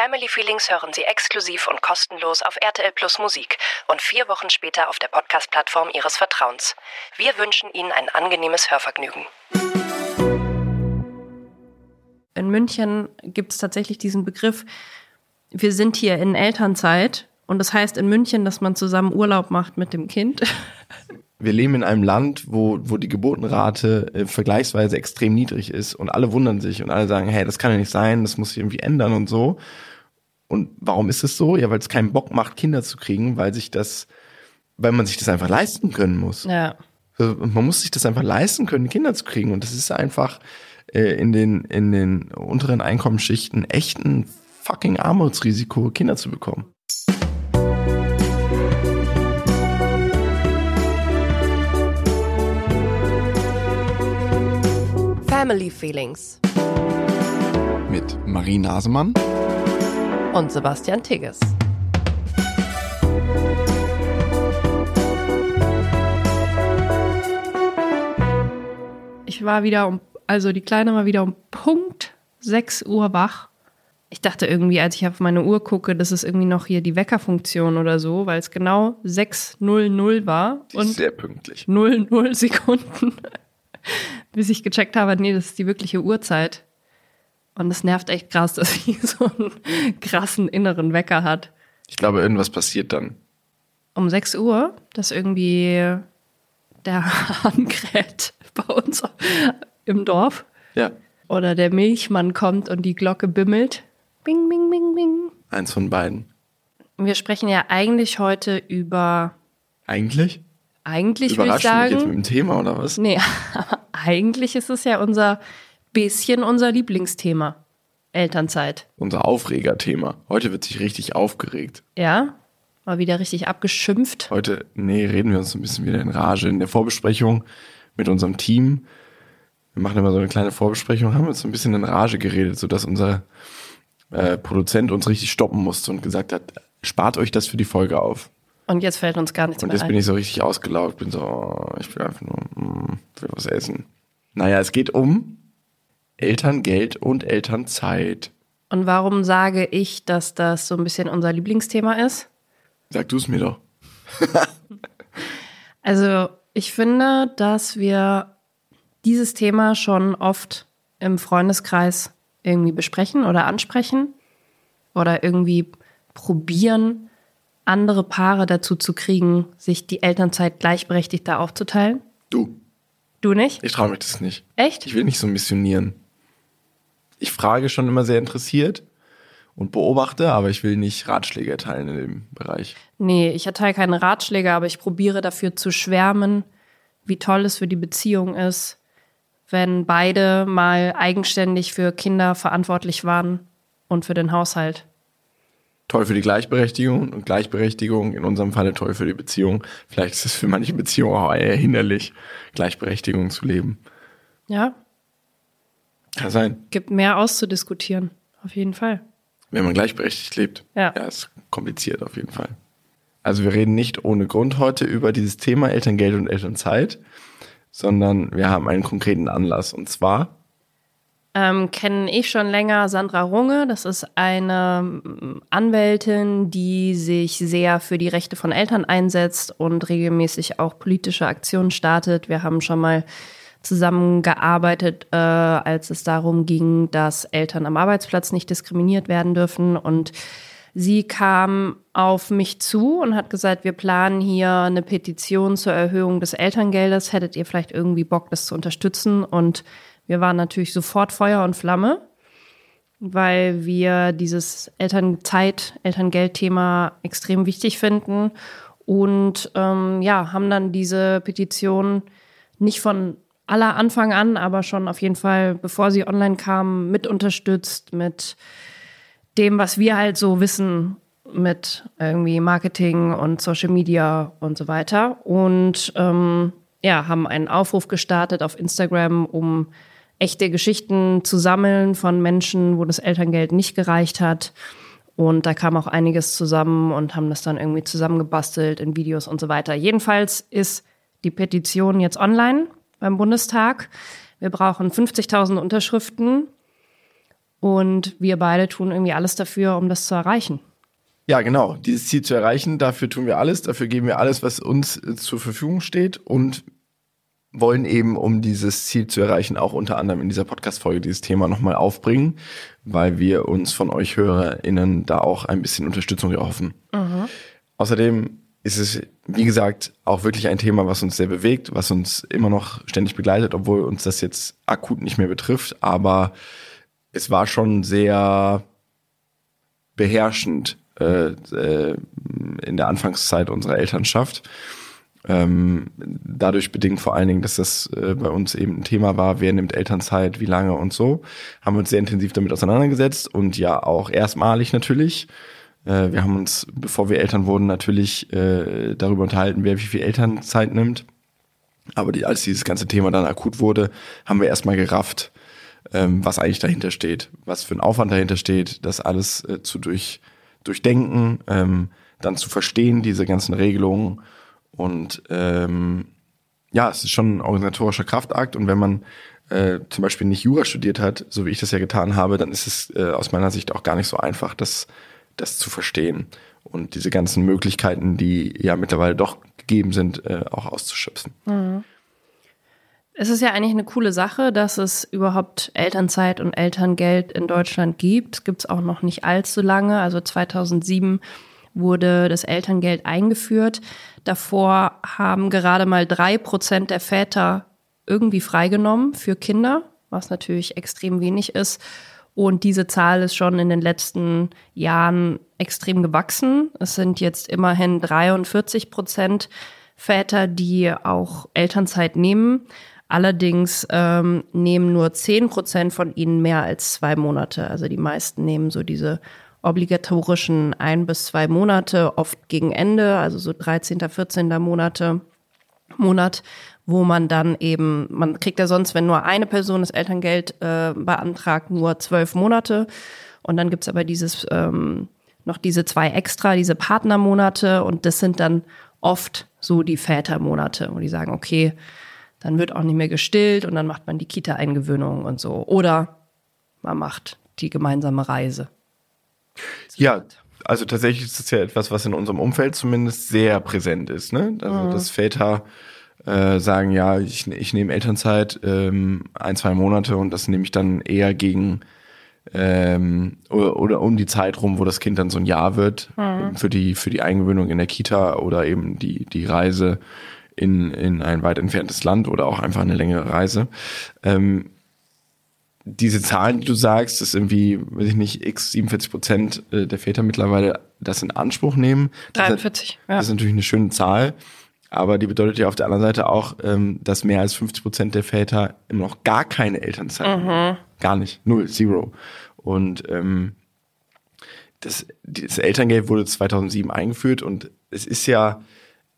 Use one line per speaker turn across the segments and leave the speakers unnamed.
Family Feelings hören Sie exklusiv und kostenlos auf RTL Plus Musik und vier Wochen später auf der Podcast-Plattform Ihres Vertrauens. Wir wünschen Ihnen ein angenehmes Hörvergnügen.
In München gibt es tatsächlich diesen Begriff, wir sind hier in Elternzeit und das heißt in München, dass man zusammen Urlaub macht mit dem Kind.
Wir leben in einem Land, wo, wo die Geburtenrate äh, vergleichsweise extrem niedrig ist und alle wundern sich und alle sagen, hey, das kann ja nicht sein, das muss sich irgendwie ändern und so. Und warum ist es so? Ja, weil es keinen Bock macht, Kinder zu kriegen, weil sich das, weil man sich das einfach leisten können muss.
Ja.
Man muss sich das einfach leisten können, Kinder zu kriegen. Und das ist einfach äh, in den, in den unteren Einkommensschichten echt ein fucking Armutsrisiko, Kinder zu bekommen.
Family Feelings
Mit Marie Nasemann
und Sebastian Tigges.
Ich war wieder um, also die Kleine war wieder um Punkt 6 Uhr wach. Ich dachte irgendwie, als ich auf meine Uhr gucke, das ist irgendwie noch hier die Weckerfunktion oder so, weil es genau 6.00 war.
Die ist sehr pünktlich.
00 Sekunden, bis ich gecheckt habe, nee, das ist die wirkliche Uhrzeit. Und es nervt echt krass, dass sie so einen krassen inneren Wecker hat.
Ich glaube, irgendwas passiert dann.
Um 6 Uhr, dass irgendwie der Hahn kräht bei uns im Dorf.
Ja,
Oder der Milchmann kommt und die Glocke bimmelt. Bing, bing, bing, bing.
eins von beiden.
Wir sprechen ja eigentlich heute über,
Eigentlich?
eigentlich würde ich
du mich jetzt mit
sagen,
dem Thema oder was?
nee, aber eigentlich ist es ja unser bisschen unser Lieblingsthema. Elternzeit.
Unser Aufregerthema. Heute wird sich richtig aufgeregt.
Ja? Mal wieder richtig abgeschimpft.
Heute, nee, reden wir uns ein bisschen wieder in Rage. In der Vorbesprechung mit unserem Team, wir machen immer so eine kleine Vorbesprechung, haben wir uns so ein bisschen in Rage geredet, sodass unser äh, Produzent uns richtig stoppen musste und gesagt hat, spart euch das für die Folge auf.
Und jetzt fällt uns gar nichts
Und
mehr
jetzt bin
ein.
ich so richtig ausgelaugt, bin so, oh, ich will einfach nur, mm, will was essen. Naja, es geht um Elterngeld und Elternzeit.
Und warum sage ich, dass das so ein bisschen unser Lieblingsthema ist?
Sag du es mir doch.
Also ich finde, dass wir dieses Thema schon oft im Freundeskreis irgendwie besprechen oder ansprechen oder irgendwie probieren, andere Paare dazu zu kriegen, sich die Elternzeit gleichberechtigter aufzuteilen.
Du,
Du nicht?
ich traue mich das nicht.
Echt?
Ich will nicht so missionieren. Ich frage schon immer sehr interessiert und beobachte, aber ich will nicht Ratschläge erteilen in dem Bereich.
Nee, ich erteile keine Ratschläge, aber ich probiere dafür zu schwärmen, wie toll es für die Beziehung ist, wenn beide mal eigenständig für Kinder verantwortlich waren und für den Haushalt.
Toll für die Gleichberechtigung und Gleichberechtigung in unserem Falle toll für die Beziehung. Vielleicht ist es für manche Beziehungen auch eher hinderlich, Gleichberechtigung zu leben.
Ja,
Kann sein,
gibt mehr auszudiskutieren. Auf jeden Fall.
wenn man gleichberechtigt lebt.
Ja.
Ja, ist kompliziert auf jeden Fall. Also wir reden nicht ohne Grund heute über dieses Thema Elterngeld und Elternzeit, sondern wir haben einen konkreten Anlass und zwar
Ähm, kenne ich schon länger Sandra Runge. Das ist eine mm, Anwältin, die sich sehr für die Rechte von Eltern einsetzt und regelmäßig auch politische Aktionen startet. Wir haben schon mal zusammengearbeitet, äh, als es darum ging, dass Eltern am Arbeitsplatz nicht diskriminiert werden dürfen. Und sie kam auf mich zu und hat gesagt, wir planen hier eine Petition zur Erhöhung des Elterngeldes. Hättet ihr vielleicht irgendwie Bock, das zu unterstützen? Und wir waren natürlich sofort Feuer und Flamme, weil wir dieses Elternzeit, Elterngeldthema extrem wichtig finden und ähm, ja, haben dann diese Petition nicht von aller Anfang an, aber schon auf jeden Fall, bevor sie online kam, mit unterstützt, mit dem, was wir halt so wissen, mit irgendwie Marketing und Social Media und so weiter. Und ähm, ja, haben einen Aufruf gestartet auf Instagram, um echte Geschichten zu sammeln von Menschen, wo das Elterngeld nicht gereicht hat. Und da kam auch einiges zusammen und haben das dann irgendwie zusammengebastelt in Videos und so weiter. Jedenfalls ist die Petition jetzt online beim Bundestag. Wir brauchen 50.000 Unterschriften. Und wir beide tun irgendwie alles dafür, um das zu erreichen.
Ja, genau. Dieses Ziel zu erreichen, dafür tun wir alles, dafür geben wir alles, was uns äh, zur Verfügung steht und wollen eben, um dieses Ziel zu erreichen, auch unter anderem in dieser Podcast-Folge dieses Thema nochmal aufbringen, weil wir uns von euch HörerInnen da auch ein bisschen Unterstützung erhoffen. Mhm. Außerdem ist es, wie gesagt, auch wirklich ein Thema, was uns sehr bewegt, was uns immer noch ständig begleitet, obwohl uns das jetzt akut nicht mehr betrifft, aber es war schon sehr beherrschend äh, äh, in der Anfangszeit unserer Elternschaft. Ähm, dadurch bedingt vor allen Dingen, dass das äh, bei uns eben ein Thema war, wer nimmt Elternzeit, wie lange und so, haben wir uns sehr intensiv damit auseinandergesetzt und ja auch erstmalig natürlich. Äh, wir haben uns, bevor wir Eltern wurden, natürlich äh, darüber unterhalten, wer wie viel Elternzeit nimmt. Aber die, als dieses ganze Thema dann akut wurde, haben wir erstmal gerafft, ähm, was eigentlich dahinter steht, was für ein Aufwand dahinter steht, das alles äh, zu durch durchdenken, ähm, dann zu verstehen, diese ganzen Regelungen. Und ähm, ja, es ist schon ein organisatorischer Kraftakt. Und wenn man äh, zum Beispiel nicht Jura studiert hat, so wie ich das ja getan habe, dann ist es äh, aus meiner Sicht auch gar nicht so einfach, das, das zu verstehen und diese ganzen Möglichkeiten, die ja mittlerweile doch gegeben sind, äh, auch auszuschöpfen. Mhm.
Es ist ja eigentlich eine coole Sache, dass es überhaupt Elternzeit und Elterngeld in Deutschland gibt. Gibt es auch noch nicht allzu lange. Also 2007 wurde das Elterngeld eingeführt. Davor haben gerade mal drei Prozent der Väter irgendwie freigenommen für Kinder, was natürlich extrem wenig ist. Und diese Zahl ist schon in den letzten Jahren extrem gewachsen. Es sind jetzt immerhin 43 Prozent Väter, die auch Elternzeit nehmen. Allerdings ähm, nehmen nur 10 Prozent von ihnen mehr als zwei Monate. Also die meisten nehmen so diese obligatorischen ein bis zwei Monate, oft gegen Ende, also so 13., 14. Monate, Monat, wo man dann eben, man kriegt ja sonst, wenn nur eine Person das Elterngeld äh, beantragt, nur zwölf Monate. Und dann gibt's aber dieses ähm, noch diese zwei extra, diese Partnermonate und das sind dann oft so die Vätermonate, wo die sagen, okay, dann wird auch nicht mehr gestillt und dann macht man die Kita-Eingewöhnung und so. Oder man macht die gemeinsame Reise.
Ja, also tatsächlich ist es ja etwas, was in unserem Umfeld zumindest sehr präsent ist. Ne? Also mhm. dass Väter äh, sagen, ja, ich, ich nehme Elternzeit ähm, ein, zwei Monate und das nehme ich dann eher gegen ähm, oder, oder um die Zeit rum, wo das Kind dann so ein Jahr wird, mhm. für die für die Eingewöhnung in der Kita oder eben die die Reise in, in ein weit entferntes Land oder auch einfach eine längere Reise. Ähm, diese Zahlen, die du sagst, dass irgendwie, weiß ich nicht, x 47 Prozent äh, der Väter mittlerweile das in Anspruch nehmen.
43,
ja. Das ist natürlich eine schöne Zahl. Aber die bedeutet ja auf der anderen Seite auch, ähm, dass mehr als 50 Prozent der Väter immer noch gar keine Elternzeit mhm. haben. Gar nicht. Null, zero. Und ähm, das, das Elterngeld wurde 2007 eingeführt und es ist ja,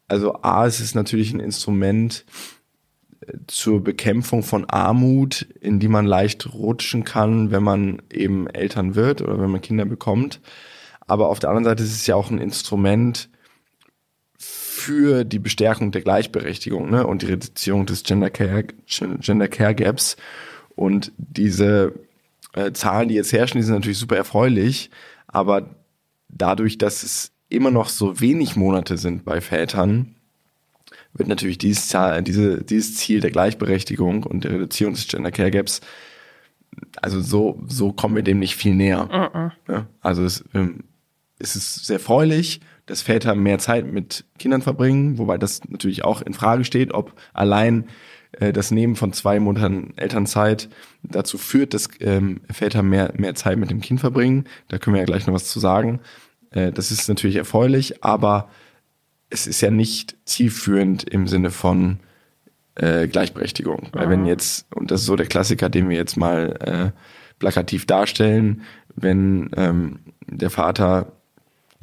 also A, es ist natürlich ein Instrument äh, zur Bekämpfung von Armut, in die man leicht rutschen kann, wenn man eben Eltern wird oder wenn man Kinder bekommt. Aber auf der anderen Seite ist es ja auch ein Instrument für die Bestärkung der Gleichberechtigung ne, und die Reduzierung des Gender Care, Gender Care Gaps. Und diese äh, Zahlen, die jetzt herrschen, die sind natürlich super erfreulich, aber dadurch, dass es immer noch so wenig Monate sind bei Vätern, wird natürlich dieses, Zahl, diese, dieses Ziel der Gleichberechtigung und der Reduzierung des Gender Care Gaps, also so, so kommen wir dem nicht viel näher. Uh -uh. Ja, also es, ähm, es ist sehr erfreulich, dass Väter mehr Zeit mit Kindern verbringen, wobei das natürlich auch in Frage steht, ob allein äh, das Nehmen von zwei Monaten Elternzeit dazu führt, dass ähm, Väter mehr, mehr Zeit mit dem Kind verbringen. Da können wir ja gleich noch was zu sagen. Äh, das ist natürlich erfreulich, aber es ist ja nicht zielführend im Sinne von äh, Gleichberechtigung. Weil wenn jetzt, und das ist so der Klassiker, den wir jetzt mal äh, plakativ darstellen, wenn ähm, der Vater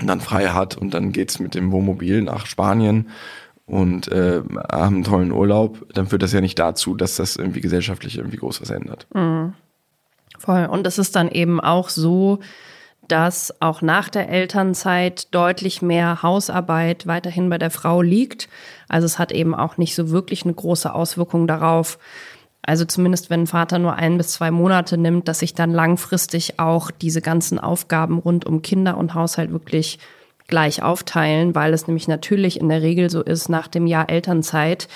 dann frei hat und dann geht's mit dem Wohnmobil nach Spanien und äh, haben einen tollen Urlaub, dann führt das ja nicht dazu, dass das irgendwie gesellschaftlich irgendwie groß was ändert. Mhm.
Voll. Und es ist dann eben auch so, dass auch nach der Elternzeit deutlich mehr Hausarbeit weiterhin bei der Frau liegt. Also es hat eben auch nicht so wirklich eine große Auswirkung darauf, Also zumindest wenn ein Vater nur ein bis zwei Monate nimmt, dass sich dann langfristig auch diese ganzen Aufgaben rund um Kinder und Haushalt wirklich gleich aufteilen, weil es nämlich natürlich in der Regel so ist nach dem Jahr Elternzeit,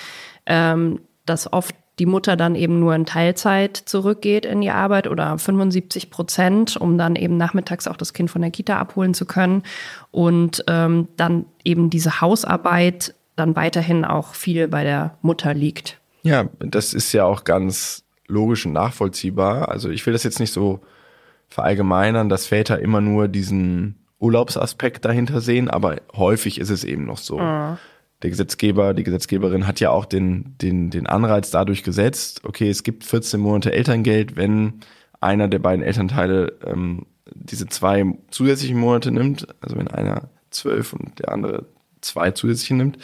ähm, dass oft die Mutter dann eben nur in Teilzeit zurückgeht in die Arbeit oder 75 Prozent, um dann eben nachmittags auch das Kind von der Kita abholen zu können und ähm, dann eben diese Hausarbeit dann weiterhin auch viel bei der Mutter liegt.
Ja, das ist ja auch ganz logisch und nachvollziehbar. Also ich will das jetzt nicht so verallgemeinern, dass Väter immer nur diesen Urlaubsaspekt dahinter sehen, aber häufig ist es eben noch so. Mhm. Der Gesetzgeber, die Gesetzgeberin hat ja auch den, den, den Anreiz dadurch gesetzt, okay, es gibt 14 Monate Elterngeld, wenn einer der beiden Elternteile ähm, diese zwei zusätzlichen Monate nimmt, also wenn einer zwölf und der andere zwei zusätzliche nimmt.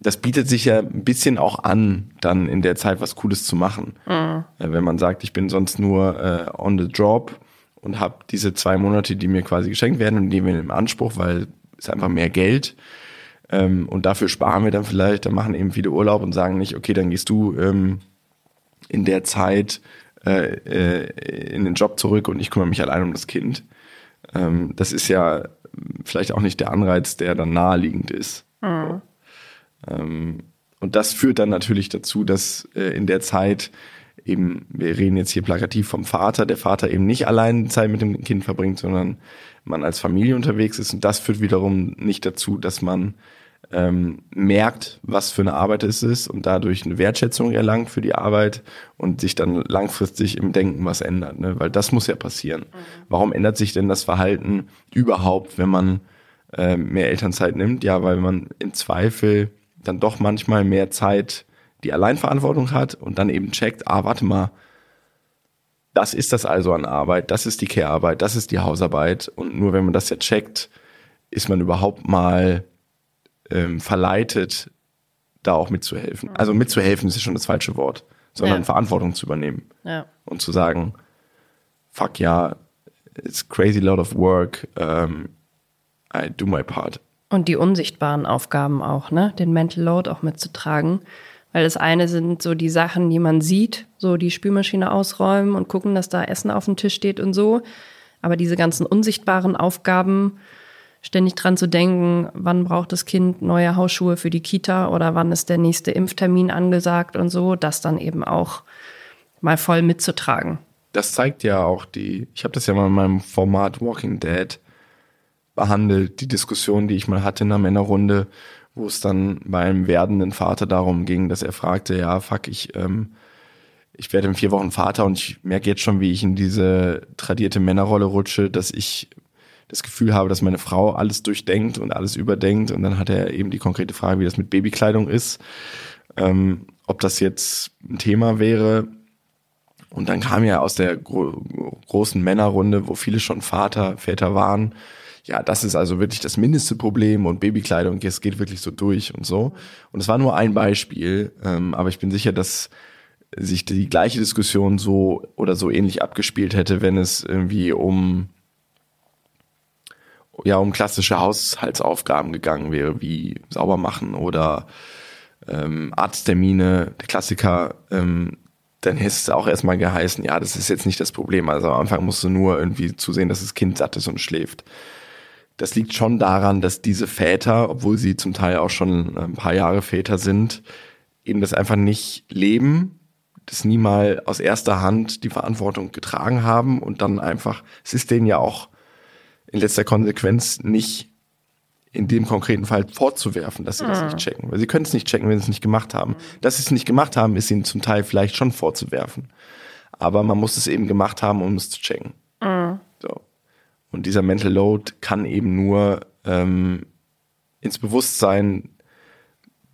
Das bietet sich ja ein bisschen auch an, dann in der Zeit was Cooles zu machen. Mhm. Wenn man sagt, ich bin sonst nur äh, on the job, und habe diese zwei Monate, die mir quasi geschenkt werden und die nehmen wir in Anspruch, weil es einfach mehr Geld ähm, und dafür sparen wir dann vielleicht, dann machen eben viele Urlaub und sagen nicht, okay, dann gehst du ähm, in der Zeit äh, äh, in den Job zurück und ich kümmere mich allein um das Kind. Ähm, das ist ja vielleicht auch nicht der Anreiz, der dann naheliegend ist. Mhm. Ähm, und das führt dann natürlich dazu, dass äh, in der Zeit eben, wir reden jetzt hier plakativ vom Vater, der Vater eben nicht allein Zeit mit dem Kind verbringt, sondern man als Familie unterwegs ist. Und das führt wiederum nicht dazu, dass man ähm, merkt, was für eine Arbeit es ist und dadurch eine Wertschätzung erlangt für die Arbeit und sich dann langfristig im Denken was ändert. Ne? Weil das muss ja passieren. Mhm. Warum ändert sich denn das Verhalten überhaupt, wenn man äh, mehr Elternzeit nimmt? Ja, weil man im Zweifel dann doch manchmal mehr Zeit die Alleinverantwortung hat und dann eben checkt, ah, warte mal, das ist das also an Arbeit, das ist die Care-Arbeit, das ist die Hausarbeit. Und nur wenn man das ja checkt, ist man überhaupt mal ähm, verleitet, da auch mitzuhelfen. Also mitzuhelfen ist schon das falsche Wort, sondern ja. Verantwortung zu übernehmen. Ja. Und zu sagen, fuck ja, it's crazy lot of work, um, I do my part.
Und die unsichtbaren Aufgaben auch, ne? Den Mental Load auch mitzutragen. Weil das eine sind so die Sachen, die man sieht, so die Spülmaschine ausräumen und gucken, dass da Essen auf dem Tisch steht und so. Aber diese ganzen unsichtbaren Aufgaben, ständig dran zu denken, wann braucht das Kind neue Hausschuhe für die Kita oder wann ist der nächste Impftermin angesagt und so, das dann eben auch mal voll mitzutragen.
Das zeigt ja auch die, ich habe das ja mal in meinem Format Walking Dead behandelt, die Diskussion, die ich mal hatte in einer Männerrunde, wo es dann beim werdenden Vater darum ging, dass er fragte, ja, fuck, ich, ähm, ich werde in vier Wochen Vater und ich merke jetzt schon, wie ich in diese tradierte Männerrolle rutsche, dass ich das Gefühl habe, dass meine Frau alles durchdenkt und alles überdenkt. Und dann hat er eben die konkrete Frage, wie das mit Babykleidung ist, ähm, ob das jetzt ein Thema wäre. Und dann kam ja aus der gro großen Männerrunde, wo viele schon Vater, Väter waren, ja, das ist also wirklich das mindeste Problem und Babykleidung, es geht wirklich so durch und so. Und es war nur ein Beispiel, ähm, aber ich bin sicher, dass sich die gleiche Diskussion so oder so ähnlich abgespielt hätte, wenn es irgendwie um ja um klassische Haushaltsaufgaben gegangen wäre, wie sauber machen oder ähm, Arzttermine, der Klassiker, ähm, dann hätte es auch erstmal geheißen, ja, das ist jetzt nicht das Problem. Also am Anfang musst du nur irgendwie zusehen, dass das Kind satt ist und schläft das liegt schon daran, dass diese Väter, obwohl sie zum Teil auch schon ein paar Jahre Väter sind, eben das einfach nicht leben, das nie mal aus erster Hand die Verantwortung getragen haben und dann einfach, es ist denen ja auch in letzter Konsequenz nicht in dem konkreten Fall vorzuwerfen, dass sie mhm. das nicht checken. Weil sie können es nicht checken, wenn sie es nicht gemacht haben. Dass sie es nicht gemacht haben, ist ihnen zum Teil vielleicht schon vorzuwerfen. Aber man muss es eben gemacht haben, um es zu checken. Mhm. So. Und dieser Mental Load kann eben nur ähm, ins Bewusstsein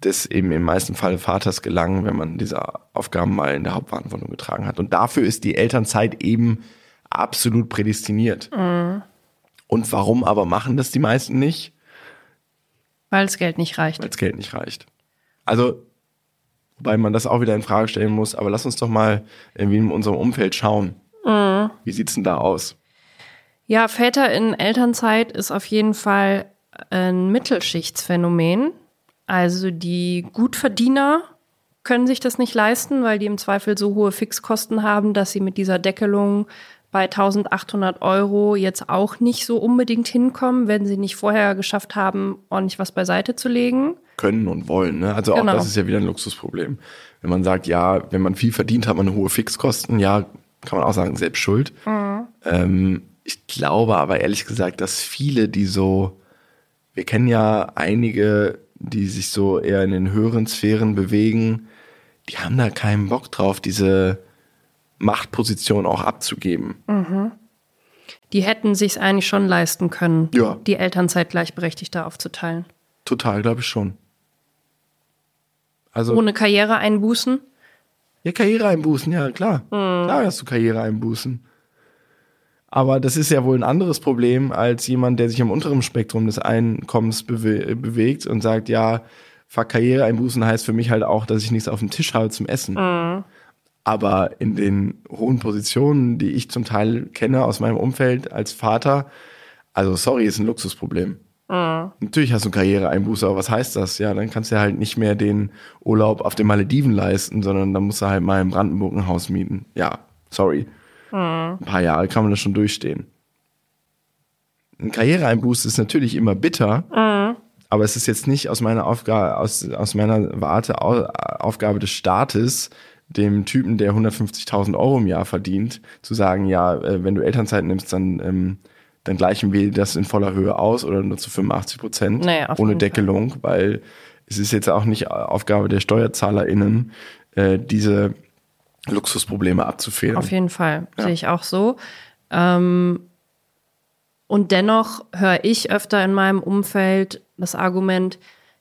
des eben im meisten Fall Vaters gelangen, wenn man diese Aufgaben mal in der Hauptverantwortung getragen hat. Und dafür ist die Elternzeit eben absolut prädestiniert. Mhm. Und warum aber machen das die meisten nicht?
Weil das Geld nicht reicht.
Weil das Geld nicht reicht. Also, wobei man das auch wieder in Frage stellen muss, aber lass uns doch mal irgendwie in unserem Umfeld schauen. Mhm. Wie sieht's denn da aus?
Ja, Väter in Elternzeit ist auf jeden Fall ein Mittelschichtsphänomen. Also die Gutverdiener, können sich das nicht leisten, weil die im Zweifel so hohe Fixkosten haben, dass sie mit dieser Deckelung bei 1800 Euro jetzt auch nicht so unbedingt hinkommen, wenn sie nicht vorher geschafft haben, ordentlich was beiseite zu legen.
Können und wollen. Ne? Also
Genau.
auch das ist ja wieder ein Luxusproblem. Wenn man sagt, ja, wenn man viel verdient, hat man hohe Fixkosten, ja, kann man auch sagen, selbst schuld. Ähm, ich glaube aber ehrlich gesagt, dass viele, die so, wir kennen ja einige, die sich so eher in den höheren Sphären bewegen, die haben da keinen Bock drauf, diese Machtposition auch abzugeben.
Die hätten sich eigentlich schon leisten können,
Ja.
die Elternzeit gleichberechtigter aufzuteilen.
Total, glaube ich schon. Also
Ohne Karriereeinbußen.
Ja, Karriereeinbußen, ja, klar. Klar hast du Karriereeinbußen. Aber das ist ja wohl ein anderes Problem als jemand, der sich am unteren Spektrum des Einkommens bewe bewegt und sagt, ja, fuck, Karriereeinbußen heißt für mich halt auch, dass ich nichts auf dem Tisch habe zum Essen. Aber in den hohen Positionen, die ich zum Teil kenne aus meinem Umfeld als Vater, also sorry, ist ein Luxusproblem. Natürlich hast du Karriereeinbuße, aber was heißt das? Ja, dann kannst du halt nicht mehr den Urlaub auf den Malediven leisten, sondern dann musst du halt mal in Brandenburg ein Haus mieten. Ja, sorry. Ein paar Jahre kann man das schon durchstehen. Ein Karriereeinbuß ist natürlich immer bitter, aber es ist jetzt nicht aus meiner Aufgabe, aus, aus meiner Warte Au- Aufgabe des Staates, dem Typen, der 150.000 Euro im Jahr verdient, zu sagen, ja, äh, wenn du Elternzeit nimmst, dann, ähm, dann gleichen wir das in voller Höhe aus oder nur zu 85 Prozent
Naja,
ohne. Deckelung, weil es ist jetzt auch nicht Aufgabe der SteuerzahlerInnen, äh, diese Luxusprobleme abzufedern.
Auf jeden Fall, sehe ich auch so. Ähm, und dennoch höre ich öfter in meinem Umfeld das Argument,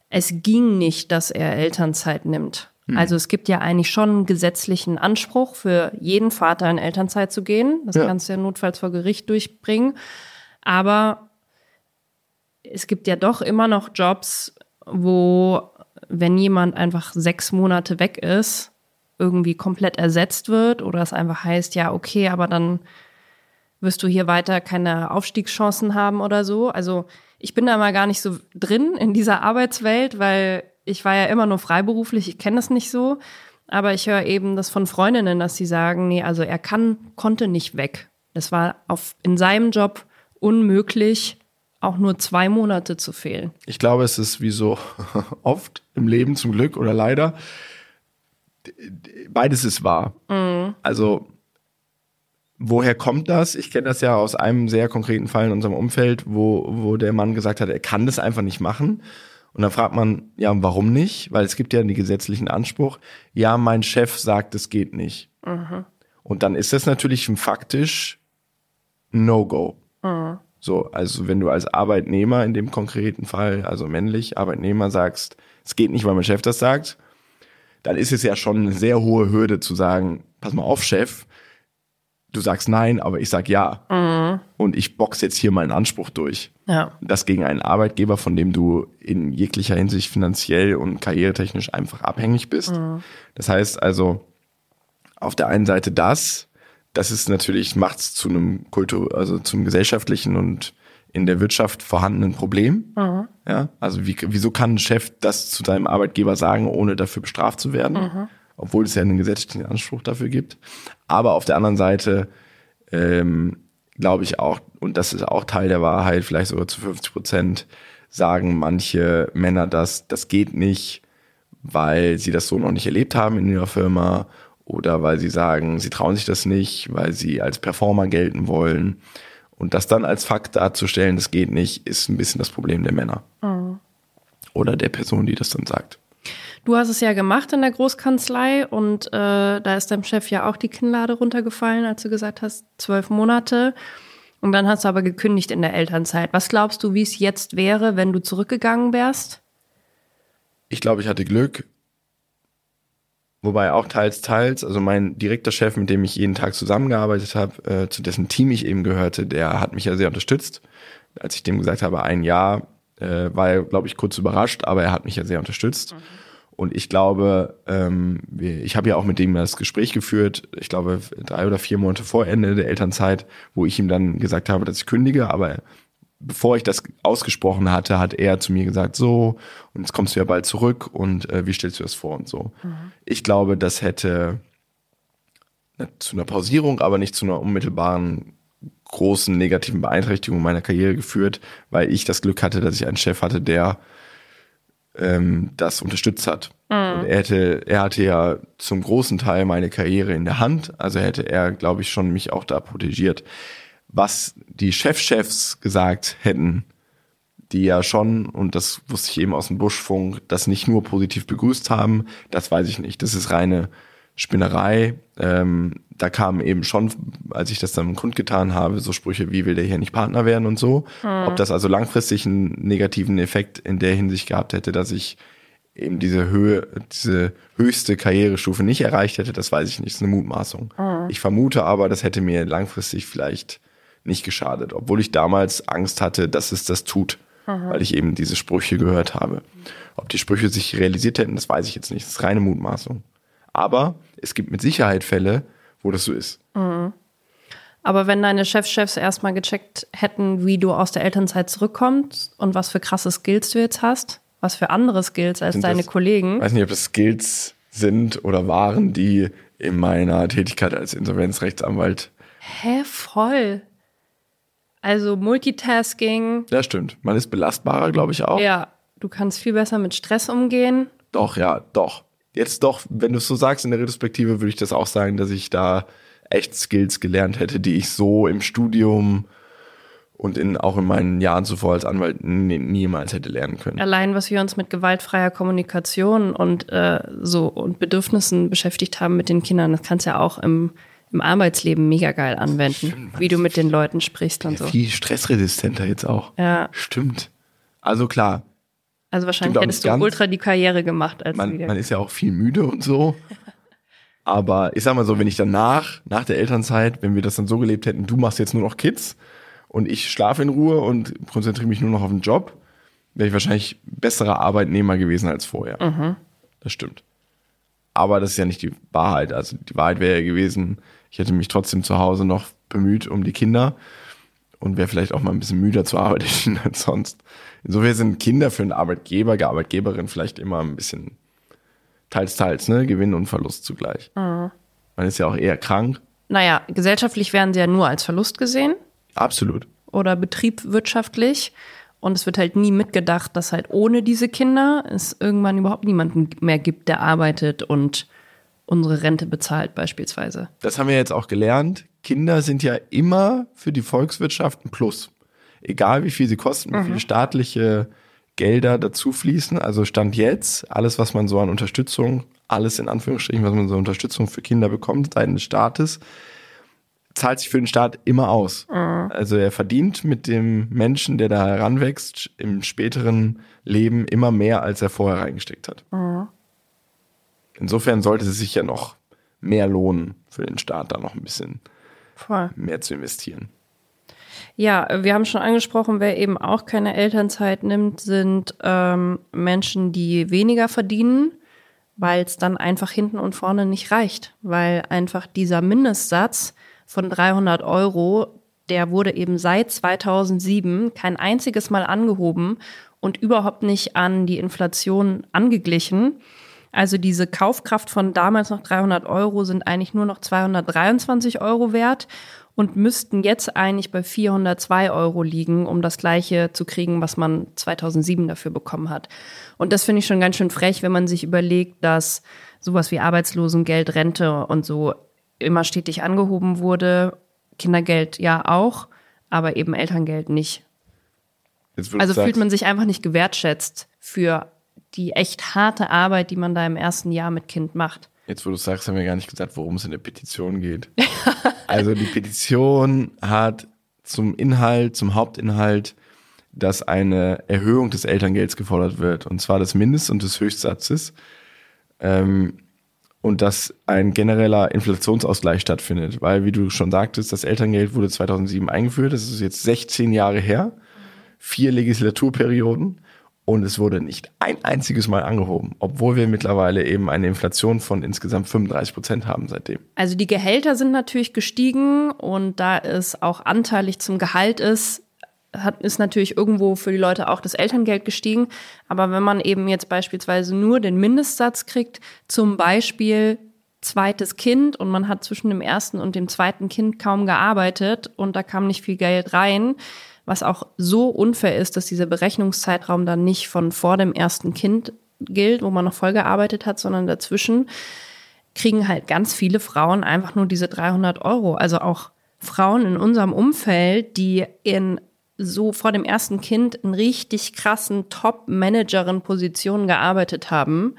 es ging nicht, dass er Elternzeit nimmt. Also es gibt ja eigentlich schon einen gesetzlichen Anspruch für jeden Vater in Elternzeit zu gehen. Das
Ja.
kannst du ja notfalls vor Gericht durchbringen. Aber es gibt ja doch immer noch Jobs, wo, wenn jemand einfach sechs Monate weg ist, irgendwie komplett ersetzt wird oder es einfach heißt, ja, okay, aber dann wirst du hier weiter keine Aufstiegschancen haben oder so. Also ich bin da mal gar nicht so drin in dieser Arbeitswelt, weil ich war ja immer nur freiberuflich, ich kenne das nicht so. Aber ich höre eben das von Freundinnen, dass sie sagen, nee, also er kann, konnte nicht weg. Das war auf, in seinem Job unmöglich, auch nur zwei Monate zu fehlen.
Ich glaube, es ist wie so oft im Leben zum Glück oder leider. Beides ist wahr. Also, woher kommt das? Ich kenne das ja aus einem sehr konkreten Fall in unserem Umfeld, wo, wo der Mann gesagt hat, er kann das einfach nicht machen. Und dann fragt man, ja, warum nicht? Weil es gibt ja den gesetzlichen Anspruch, ja, mein Chef sagt, es geht nicht. Und dann ist das natürlich faktisch No-Go. So, also wenn du als Arbeitnehmer in dem konkreten Fall, also männlich Arbeitnehmer sagst, es geht nicht, weil mein Chef das sagt, dann ist es ja schon eine sehr hohe Hürde zu sagen, pass mal auf, Chef, du sagst nein, aber ich sag ja. Und ich box jetzt hier meinen Anspruch durch.
Ja.
Das gegen einen Arbeitgeber, von dem du in jeglicher Hinsicht finanziell und karrieretechnisch einfach abhängig bist. Das heißt also, auf der einen Seite das, das ist natürlich, macht's zu einem Kultur, also zum gesellschaftlichen und in der Wirtschaft vorhandenen Problem. Ja, also wie, wieso kann ein Chef das zu seinem Arbeitgeber sagen, ohne dafür bestraft zu werden? Obwohl es ja einen gesetzlichen Anspruch dafür gibt. Aber auf der anderen Seite ähm, glaube ich auch, und das ist auch Teil der Wahrheit, vielleicht sogar zu 50 Prozent, sagen manche Männer, dass das geht nicht, weil sie das so noch nicht erlebt haben in ihrer Firma oder weil sie sagen, sie trauen sich das nicht, weil sie als Performer gelten wollen. Und das dann als Fakt darzustellen, das geht nicht, ist ein bisschen das Problem der Männer. Oder der Person, die das dann sagt.
Du hast es ja gemacht in der Großkanzlei und äh, da ist deinem Chef ja auch die Kinnlade runtergefallen, als du gesagt hast, zwölf Monate. Und dann hast du aber gekündigt in der Elternzeit. Was glaubst du, wie es jetzt wäre, wenn du zurückgegangen wärst?
Ich glaube, ich hatte Glück. Wobei auch teils, teils. Also mein direkter Chef, mit dem ich jeden Tag zusammengearbeitet habe, äh, zu dessen Team ich eben gehörte, der hat mich ja sehr unterstützt. Als ich dem gesagt habe, ein Jahr, äh, war er, glaube ich, kurz überrascht, aber er hat mich ja sehr unterstützt. Und ich glaube, ähm, ich habe ja auch mit dem das Gespräch geführt, ich glaube drei oder vier Monate vor Ende der Elternzeit, wo ich ihm dann gesagt habe, dass ich kündige, aber bevor ich das ausgesprochen hatte, hat er zu mir gesagt, so, und jetzt kommst du ja bald zurück und äh, wie stellst du das vor und so. Mhm. Ich glaube, das hätte zu einer Pausierung, aber nicht zu einer unmittelbaren großen negativen Beeinträchtigung meiner Karriere geführt, weil ich das Glück hatte, dass ich einen Chef hatte, der ähm, das unterstützt hat. Mhm. Und er hätte, er hatte ja zum großen Teil meine Karriere in der Hand, also hätte er, glaube ich, schon mich auch da protegiert. Was die Chefchefs gesagt hätten, die ja schon, und das wusste ich eben aus dem Buschfunk, das nicht nur positiv begrüßt haben, das weiß ich nicht. Das ist reine Spinnerei. Ähm, da kamen eben schon, als ich das dann kundgetan habe, so Sprüche, wie will der hier nicht Partner werden und so. Hm. Ob das also langfristig einen negativen Effekt in der Hinsicht gehabt hätte, dass ich eben diese Höhe, diese höchste Karrierestufe nicht erreicht hätte, das weiß ich nicht. Das ist eine Mutmaßung. Hm. Ich vermute aber, das hätte mir langfristig vielleicht nicht geschadet, obwohl ich damals Angst hatte, dass es das tut, hm. weil ich eben diese Sprüche gehört habe. Ob die Sprüche sich realisiert hätten, das weiß ich jetzt nicht. Das ist reine Mutmaßung. Aber es gibt mit Sicherheit Fälle, wo das so ist. Mhm.
Aber wenn deine Chefchefs erstmal gecheckt hätten, wie du aus der Elternzeit zurückkommst und was für krasse Skills du jetzt hast, was für andere Skills als sind deine
das,
Kollegen.
Ich weiß nicht, ob das Skills sind oder waren, die in meiner Tätigkeit als Insolvenzrechtsanwalt.
Hä, voll. Also Multitasking.
Ja, stimmt. Man ist belastbarer, glaube ich auch.
Ja, du kannst viel besser mit Stress umgehen.
Doch, ja, doch jetzt doch, wenn du es so sagst in der Retrospektive, würde ich das auch sagen, dass ich da echt Skills gelernt hätte, die ich so im Studium und in, auch in meinen Jahren zuvor als Anwalt niemals hätte lernen können.
Allein, was wir uns mit gewaltfreier Kommunikation und äh, so und Bedürfnissen beschäftigt haben mit den Kindern, das kannst du ja auch im, im Arbeitsleben mega geil anwenden, Stimmt, wie du mit den Leuten sprichst und so.
Viel stressresistenter jetzt auch.
Ja.
Stimmt. Also klar,
also wahrscheinlich hättest du ultra die Karriere gemacht. Als
man, man ist ja auch viel müde und so. Aber ich sag mal so, wenn ich danach, nach der Elternzeit, wenn wir das dann so gelebt hätten, du machst jetzt nur noch Kids und ich schlafe in Ruhe und konzentriere mich nur noch auf den Job, wäre ich wahrscheinlich besserer Arbeitnehmer gewesen als vorher. Mhm. Das stimmt. Aber das ist ja nicht die Wahrheit. Also die Wahrheit wäre ja gewesen, ich hätte mich trotzdem zu Hause noch bemüht um die Kinder und wäre vielleicht auch mal ein bisschen müder zu arbeiten als sonst. Insofern sind Kinder für einen Arbeitgeber, die Arbeitgeberin vielleicht immer ein bisschen teils, teils, ne? Gewinn und Verlust zugleich. Mhm. Man ist ja auch eher krank.
Naja, gesellschaftlich werden sie ja nur als Verlust gesehen.
Absolut.
Oder betriebwirtschaftlich. Und es wird halt nie mitgedacht, dass halt ohne diese Kinder es irgendwann überhaupt niemanden mehr gibt, der arbeitet und unsere Rente bezahlt beispielsweise.
Das haben wir jetzt auch gelernt. Kinder sind ja immer für die Volkswirtschaft ein Plus. Egal wie viel sie kosten, mhm. wie viele staatliche Gelder dazu fließen. Also Stand jetzt, alles, was man so an Unterstützung, alles in Anführungsstrichen, was man so Unterstützung für Kinder bekommt, seitens des Staates, zahlt sich für den Staat immer aus. Mhm. Also er verdient mit dem Menschen, der da heranwächst, im späteren Leben immer mehr, als er vorher reingesteckt hat. Mhm. Insofern sollte es sich ja noch mehr lohnen, für den Staat da noch ein bisschen Voll. mehr zu investieren.
Ja, wir haben schon angesprochen, wer eben auch keine Elternzeit nimmt, sind ähm, Menschen, die weniger verdienen, weil es dann einfach hinten und vorne nicht reicht, weil einfach dieser Mindestsatz von 300 Euro, der wurde eben seit 2007 kein einziges Mal angehoben und überhaupt nicht an die Inflation angeglichen. Also diese Kaufkraft von damals noch 300 Euro sind eigentlich nur noch 223 Euro wert und müssten jetzt eigentlich bei 402 Euro liegen, um das gleiche zu kriegen, was man 2007 dafür bekommen hat. Und das finde ich schon ganz schön frech, wenn man sich überlegt, dass sowas wie Arbeitslosengeld, Rente und so immer stetig angehoben wurde. Kindergeld ja auch, aber eben Elterngeld nicht. Also fühlt man sich einfach nicht gewertschätzt für die echt harte Arbeit, die man da im ersten Jahr mit Kind macht.
Jetzt, wo du sagst, haben wir gar nicht gesagt, worum es in der Petition geht. also die Petition hat zum Inhalt, zum Hauptinhalt, dass eine Erhöhung des Elterngelds gefordert wird, und zwar des Mindest- und des Höchstsatzes. Ähm, und dass ein genereller Inflationsausgleich stattfindet, weil, wie du schon sagtest, das Elterngeld wurde 2007 eingeführt, das ist jetzt 16 Jahre her, vier Legislaturperioden und es wurde nicht ein einziges Mal angehoben, obwohl wir mittlerweile eben eine Inflation von insgesamt 35 Prozent haben seitdem.
Also die Gehälter sind natürlich gestiegen und da es auch anteilig zum Gehalt ist, hat, ist natürlich irgendwo für die Leute auch das Elterngeld gestiegen. Aber wenn man eben jetzt beispielsweise nur den Mindestsatz kriegt, zum Beispiel zweites Kind und man hat zwischen dem ersten und dem zweiten Kind kaum gearbeitet und da kam nicht viel Geld rein, was auch so unfair ist, dass dieser Berechnungszeitraum dann nicht von vor dem ersten Kind gilt, wo man noch voll gearbeitet hat, sondern dazwischen kriegen halt ganz viele Frauen einfach nur diese 300 Euro. Also auch Frauen in unserem Umfeld, die in so vor dem ersten Kind in richtig krassen Top-Managerin-Positionen gearbeitet haben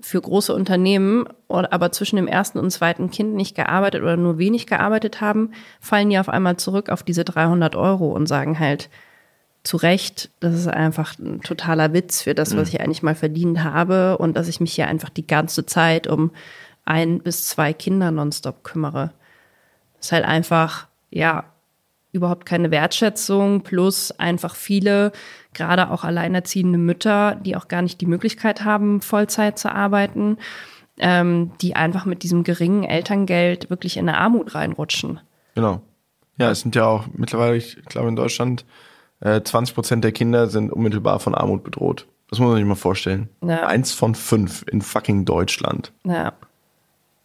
für große Unternehmen, aber zwischen dem ersten und zweiten Kind nicht gearbeitet oder nur wenig gearbeitet haben, fallen die auf einmal zurück auf diese 300 Euro und sagen halt, zu Recht, das ist einfach ein totaler Witz für das, was mhm. ich eigentlich mal verdient habe und dass ich mich hier einfach die ganze Zeit um ein bis zwei Kinder nonstop kümmere. Das ist halt einfach, ja, überhaupt keine Wertschätzung, plus einfach viele, gerade auch alleinerziehende Mütter, die auch gar nicht die Möglichkeit haben, Vollzeit zu arbeiten, ähm, die einfach mit diesem geringen Elterngeld wirklich in eine Armut reinrutschen.
Genau. Ja, es sind ja auch mittlerweile, ich glaube in Deutschland, äh, 20 Prozent der Kinder sind unmittelbar von Armut bedroht. Das muss man sich mal vorstellen. Ja. Eins von fünf in fucking Deutschland.
Ja.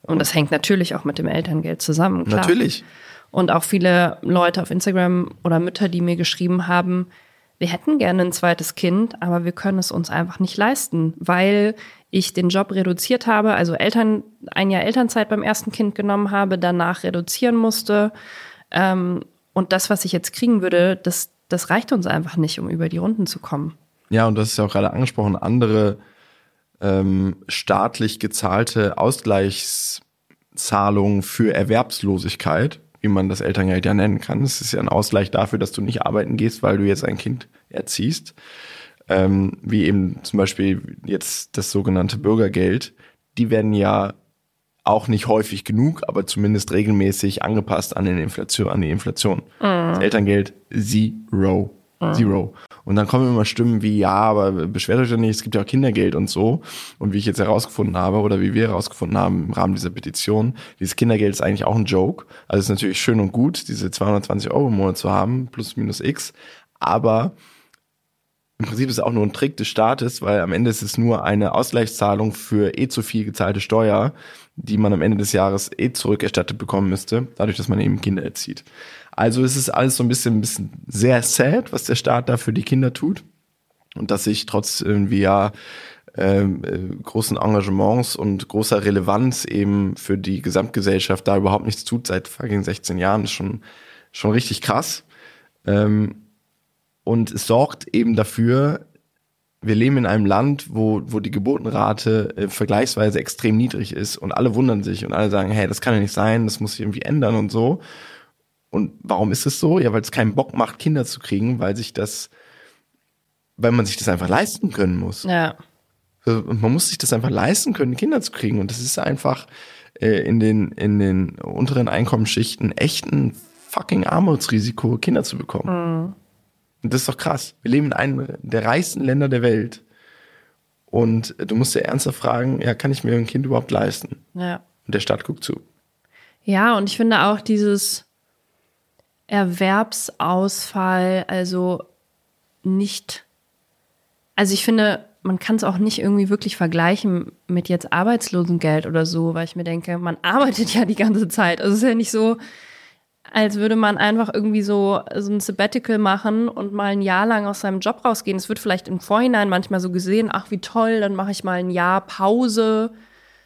Und das hängt natürlich auch mit dem Elterngeld zusammen.
Klar. Natürlich.
Und auch viele Leute auf Instagram oder Mütter, die mir geschrieben haben, wir hätten gerne ein zweites Kind, aber wir können es uns einfach nicht leisten, weil ich den Job reduziert habe, also Eltern, ein Jahr Elternzeit beim ersten Kind genommen habe, danach reduzieren musste. Ähm, und das, was ich jetzt kriegen würde, das, das reicht uns einfach nicht, um über die Runden zu kommen.
Ja, und das ist ja auch gerade angesprochen, andere ähm, staatlich gezahlte Ausgleichszahlungen für Erwerbslosigkeit wie man das Elterngeld ja nennen kann. Es ist ja ein Ausgleich dafür, dass du nicht arbeiten gehst, weil du jetzt ein Kind erziehst. Ähm, wie eben zum Beispiel jetzt das sogenannte Bürgergeld. Die werden ja auch nicht häufig genug, aber zumindest regelmäßig angepasst an, den Inflation, an die Inflation. Mhm. Das Elterngeld Zero. Zero. Und dann kommen immer Stimmen wie, ja, aber beschwert euch doch nicht, es gibt ja auch Kindergeld und so. Und wie ich jetzt herausgefunden habe oder wie wir herausgefunden haben im Rahmen dieser Petition, dieses Kindergeld ist eigentlich auch ein Joke. Also es ist natürlich schön und gut, diese 220 Euro im Monat zu haben, plus minus x. Aber im Prinzip ist es auch nur ein Trick des Staates, weil am Ende ist es nur eine Ausgleichszahlung für eh zu viel gezahlte Steuer, die man am Ende des Jahres eh zurückerstattet bekommen müsste, dadurch, dass man eben Kinder erzieht. Also es ist alles so ein bisschen, ein bisschen sehr sad, was der Staat da für die Kinder tut. Und dass sich trotz irgendwie ja ähm, äh, großen Engagements und großer Relevanz eben für die Gesamtgesellschaft da überhaupt nichts tut seit fucking 16 Jahren, ist schon, schon richtig krass. Ähm, und es sorgt eben dafür, wir leben in einem Land, wo, wo die Geburtenrate äh, vergleichsweise extrem niedrig ist und alle wundern sich und alle sagen, hey, das kann ja nicht sein, das muss sich irgendwie ändern und so. Und warum ist es so? Ja, weil es keinen Bock macht, Kinder zu kriegen, weil sich das, weil man sich das einfach leisten können muss.
Ja.
Also, man muss sich das einfach leisten können, Kinder zu kriegen. Und das ist einfach äh, in den, in den unteren Einkommensschichten echt ein fucking Armutsrisiko, Kinder zu bekommen. Mhm. Und das ist doch krass. Wir leben in einem der reichsten Länder der Welt. Und du musst dir ernsthaft fragen, ja, kann ich mir ein Kind überhaupt leisten?
Ja.
Und der Staat guckt zu.
Ja, und ich finde auch dieses, Erwerbsausfall, also nicht, also ich finde, man kann es auch nicht irgendwie wirklich vergleichen mit jetzt Arbeitslosengeld oder so, weil ich mir denke, man arbeitet ja die ganze Zeit. Also es ist ja nicht so, als würde man einfach irgendwie so, so ein Sabbatical machen und mal ein Jahr lang aus seinem Job rausgehen. Es wird vielleicht im Vorhinein manchmal so gesehen, ach wie toll, dann mache ich mal ein Jahr Pause,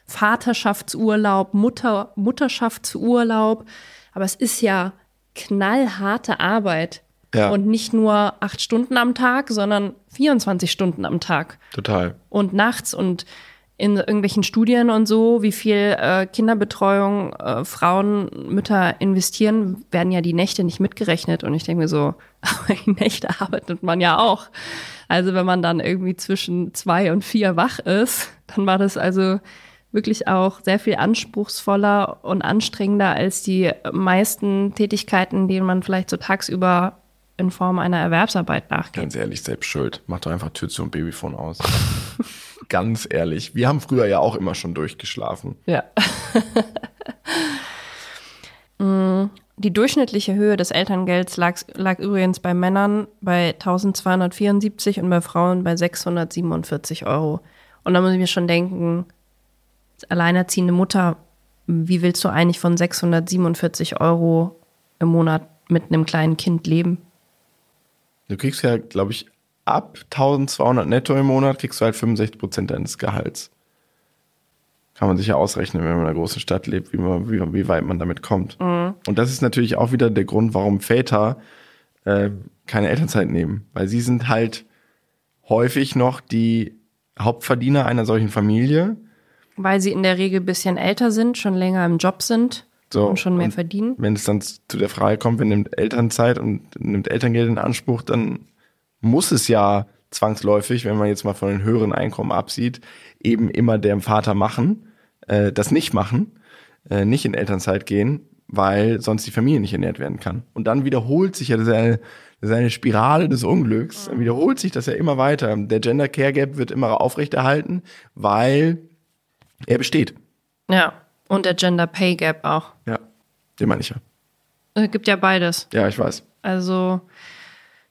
Vaterschaftsurlaub, Mutter, Mutterschaftsurlaub. Aber es ist ja knallharte Arbeit. Ja. Und nicht nur acht Stunden am Tag, sondern 24 Stunden am Tag.
Total.
Und nachts und in irgendwelchen Studien und so, wie viel äh, Kinderbetreuung äh, Frauen, Mütter investieren, werden ja die Nächte nicht mitgerechnet. Und ich denke mir so, aber die Nächte arbeitet man ja auch. Also wenn man dann irgendwie zwischen zwei und vier wach ist, dann war das also wirklich auch sehr viel anspruchsvoller und anstrengender als die meisten Tätigkeiten, denen man vielleicht so tagsüber in Form einer Erwerbsarbeit nachgeht.
Ganz ehrlich, selbst schuld. Mach doch einfach Tür zu und Babyphone aus. Ganz ehrlich. Wir haben früher ja auch immer schon durchgeschlafen.
Ja. Mm, Die durchschnittliche Höhe des Elterngelds lag, lag übrigens bei Männern bei 1274 und bei Frauen bei 647 Euro. Und da muss ich mir schon denken, alleinerziehende Mutter, wie willst du eigentlich von 647 Euro im Monat mit einem kleinen Kind leben?
Du kriegst ja, glaube ich, ab 1200 netto im Monat kriegst du halt 65 Prozent deines Gehalts. Kann man sich ja ausrechnen, wenn man in einer großen Stadt lebt, wie, man, wie, wie weit man damit kommt. Mhm. Und das ist natürlich auch wieder der Grund, warum Väter äh, keine Elternzeit nehmen. Weil sie sind halt häufig noch die Hauptverdiener einer solchen Familie.
Weil sie in der Regel ein bisschen älter sind, schon länger im Job sind so, und schon mehr und verdienen.
Wenn es dann zu der Frage kommt, wer nimmt Elternzeit und nimmt Elterngeld in Anspruch, dann muss es ja zwangsläufig, wenn man jetzt mal von den höheren Einkommen absieht, eben immer der Vater machen, äh, das nicht machen, äh, nicht in Elternzeit gehen, weil sonst die Familie nicht ernährt werden kann. Und dann wiederholt sich ja, das ist eine, das ist eine Spirale des Unglücks, dann wiederholt sich das ja immer weiter. Der Gender Care Gap wird immer aufrechterhalten, weil er besteht.
Ja, und der Gender Pay Gap auch.
Ja, den meine ich ja.
Es gibt ja beides.
Ja, ich weiß.
Also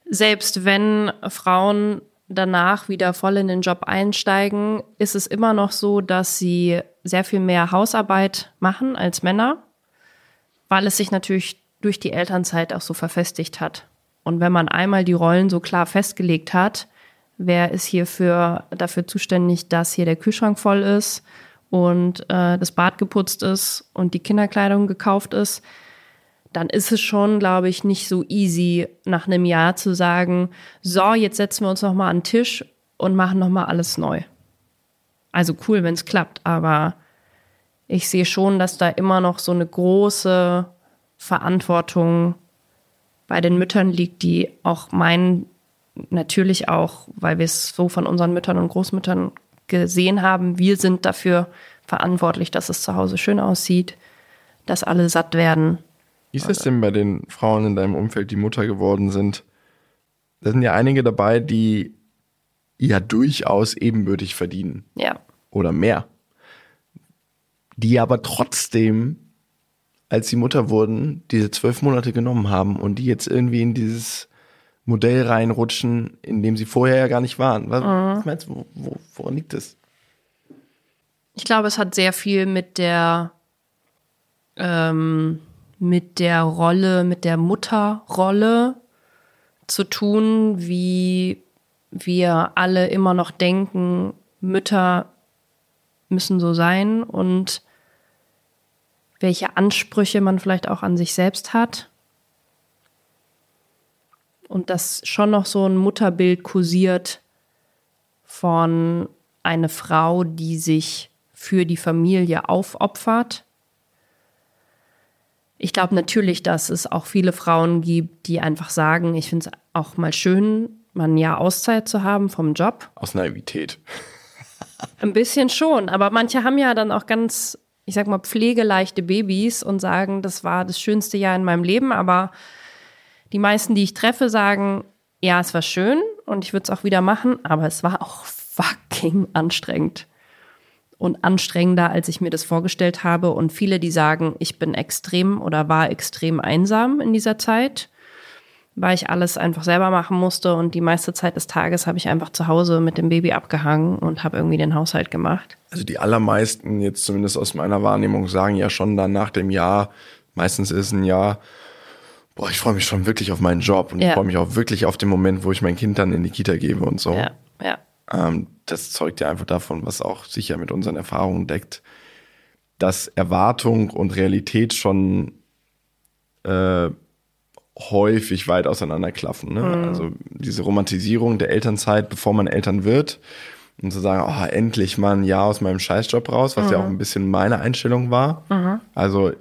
selbst wenn Frauen danach wieder voll in den Job einsteigen, ist es immer noch so, dass sie sehr viel mehr Hausarbeit machen als Männer, weil es sich natürlich durch die Elternzeit auch so verfestigt hat. Und wenn man einmal die Rollen so klar festgelegt hat, wer ist hier für, dafür zuständig, dass hier der Kühlschrank voll ist und äh, das Bad geputzt ist und die Kinderkleidung gekauft ist, dann ist es schon, glaube ich, nicht so easy, nach einem Jahr zu sagen, so, jetzt setzen wir uns nochmal an den Tisch und machen nochmal alles neu. Also cool, wenn es klappt, aber ich sehe schon, dass da immer noch so eine große Verantwortung bei den Müttern liegt, die auch meinen, natürlich auch, weil wir es so von unseren Müttern und Großmüttern gesehen haben, wir sind dafür verantwortlich, dass es zu Hause schön aussieht, dass alle satt werden
wie ist es denn bei den Frauen in deinem Umfeld, die Mutter geworden sind? Da sind ja einige dabei, die ja durchaus ebenbürtig verdienen.
Ja.
Oder mehr. Die aber trotzdem, als sie Mutter wurden, diese zwölf Monate genommen haben und die jetzt irgendwie in dieses Modell reinrutschen, in dem sie vorher ja gar nicht waren. Was, mhm. meinst du, wo, woran liegt das?
Ich glaube, es hat sehr viel mit der ähm, mit der Rolle, mit der Mutterrolle zu tun, wie wir alle immer noch denken, Mütter müssen so sein und welche Ansprüche man vielleicht auch an sich selbst hat. Und dass schon noch so ein Mutterbild kursiert von einer Frau, die sich für die Familie aufopfert ich glaube natürlich, dass es auch viele Frauen gibt, die einfach sagen, ich finde es auch mal schön, mal ein Jahr Auszeit zu haben vom Job.
Aus Naivität.
Ein bisschen schon, aber manche haben ja dann auch ganz, ich sag mal, pflegeleichte Babys und sagen, das war das schönste Jahr in meinem Leben, aber die meisten, die ich treffe, sagen, ja, es war schön und ich würde es auch wieder machen, aber es war auch fucking anstrengend und anstrengender, als ich mir das vorgestellt habe. Und viele, die sagen, ich bin extrem oder war extrem einsam in dieser Zeit, weil ich alles einfach selber machen musste. Und die meiste Zeit des Tages habe ich einfach zu Hause mit dem Baby abgehangen und habe irgendwie den Haushalt gemacht.
Also die allermeisten, jetzt zumindest aus meiner Wahrnehmung, sagen ja schon dann nach dem Jahr, meistens ist ein Jahr, boah, ich freue mich schon wirklich auf meinen Job und ja. ich freue mich auch wirklich auf den Moment, wo ich mein Kind dann in die Kita gebe und so.
Ja, ja.
Ähm, das zeugt ja einfach davon, was auch sicher mit unseren Erfahrungen deckt, dass Erwartung und Realität schon äh, häufig weit auseinanderklaffen. Ne? Mhm. Also diese Romantisierung der Elternzeit, bevor man Eltern wird, und zu sagen, oh, endlich mal ein Jahr aus meinem Scheißjob raus, was mhm. ja auch ein bisschen meine Einstellung war. Mhm. Also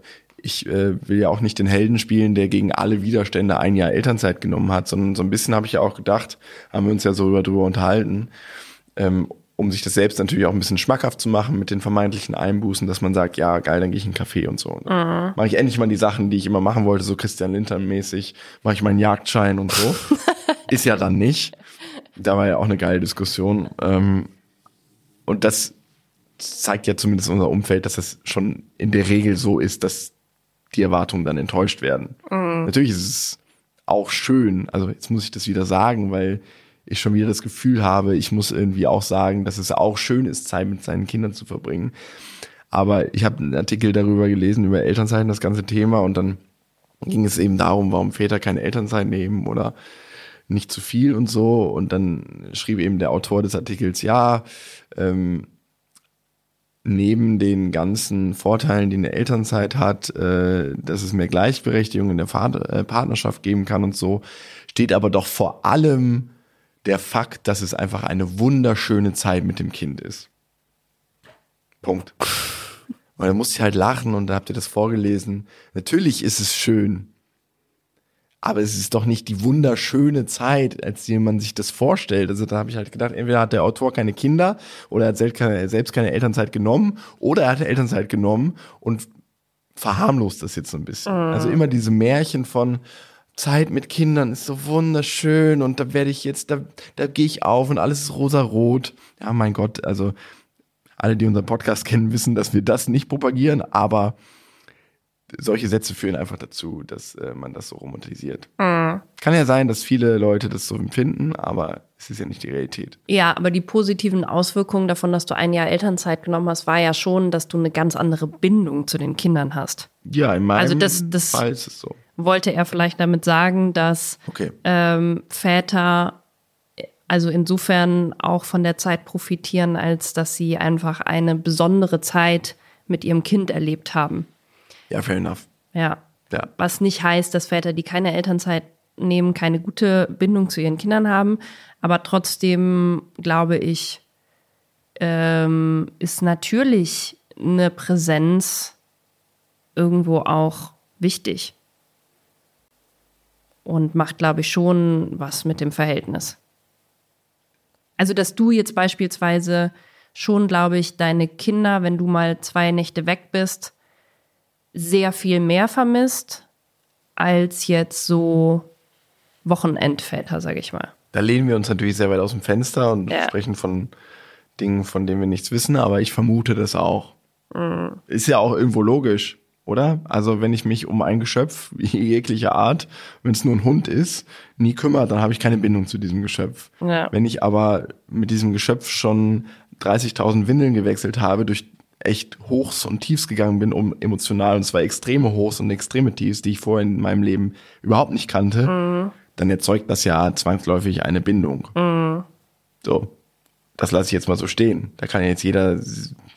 ich äh, will ja auch nicht den Helden spielen, der gegen alle Widerstände ein Jahr Elternzeit genommen hat, sondern so ein bisschen habe ich ja auch gedacht, haben wir uns ja so darüber unterhalten, ähm, um sich das selbst natürlich auch ein bisschen schmackhaft zu machen mit den vermeintlichen Einbußen, dass man sagt, ja, geil, dann gehe ich in einen Café und so. Mhm. Mache ich endlich mal die Sachen, die ich immer machen wollte, so Christian Lindner-mäßig, mache ich meinen Jagdschein und so. Ist ja dann nicht. Da war ja auch eine geile Diskussion. Ähm, und das zeigt ja zumindest unser Umfeld, dass das schon in der Regel so ist, dass die Erwartungen dann enttäuscht werden. Natürlich ist es auch schön, also jetzt muss ich das wieder sagen, weil ich schon wieder das Gefühl habe, ich muss irgendwie auch sagen, dass es auch schön ist, Zeit mit seinen Kindern zu verbringen. Aber ich habe einen Artikel darüber gelesen, über Elternzeit, das ganze Thema, und dann ging es eben darum, warum Väter keine Elternzeit nehmen oder nicht zu viel und so. Und dann schrieb eben der Autor des Artikels, ja, ähm, neben den ganzen Vorteilen, die eine Elternzeit hat, äh, dass es mehr Gleichberechtigung in der Vater, äh, Partnerschaft geben kann und so, steht aber doch vor allem der Fakt, dass es einfach eine wunderschöne Zeit mit dem Kind ist. Punkt. Und da musste ich halt lachen und da habt ihr das vorgelesen. Natürlich ist es schön. Aber es ist doch nicht die wunderschöne Zeit, als die man sich das vorstellt. Also da habe ich halt gedacht, entweder hat der Autor keine Kinder oder er hat selbst keine, selbst keine Elternzeit genommen oder er hat Elternzeit genommen und verharmlost das jetzt so ein bisschen. Also immer diese Märchen von Zeit mit Kindern ist so wunderschön und da werde ich jetzt, da, da gehe ich auf und alles ist rosarot. Ja, mein Gott, also alle, die unseren Podcast kennen, wissen, dass wir das nicht propagieren, aber solche Sätze führen einfach dazu, dass äh, man das so romantisiert. Kann ja sein, dass viele Leute das so empfinden, aber es ist ja nicht die Realität.
Ja, aber die positiven Auswirkungen davon, dass du ein Jahr Elternzeit genommen hast, war ja schon, dass du eine ganz andere Bindung zu den Kindern hast.
Ja, in meinem
Also das- das-
Fall ist es so.
Wollte er vielleicht damit sagen, dass
Okay.
ähm, Väter also insofern auch von der Zeit profitieren, als dass sie einfach eine besondere Zeit mit ihrem Kind erlebt haben.
Ja, fair enough.
Ja.
Ja.
Was nicht heißt, dass Väter, die keine Elternzeit nehmen, keine gute Bindung zu ihren Kindern haben. Aber trotzdem glaube ich, ähm, ist natürlich eine Präsenz irgendwo auch wichtig. Und macht, glaube ich, schon was mit dem Verhältnis. Also, dass du jetzt beispielsweise schon, glaube ich, deine Kinder, wenn du mal zwei Nächte weg bist, sehr viel mehr vermisst als jetzt so Wochenendväter, sage ich mal.
Da lehnen wir uns natürlich sehr weit aus dem Fenster und
Ja.
sprechen von Dingen, von denen wir nichts wissen, aber ich vermute das auch. Ist ja auch irgendwo logisch, oder? Also wenn ich mich um ein Geschöpf jeglicher Art, wenn es nur ein Hund ist, nie kümmere, dann habe ich keine Bindung zu diesem Geschöpf.
Ja.
Wenn ich aber mit diesem Geschöpf schon 30.000 Windeln gewechselt habe, durch echt Hochs und Tiefs gegangen bin, um emotional, und zwar extreme Hochs und extreme Tiefs, die ich vorher in meinem Leben überhaupt nicht kannte, dann erzeugt das ja zwangsläufig eine Bindung. So, das lasse ich jetzt mal so stehen. Da kann ja jetzt jeder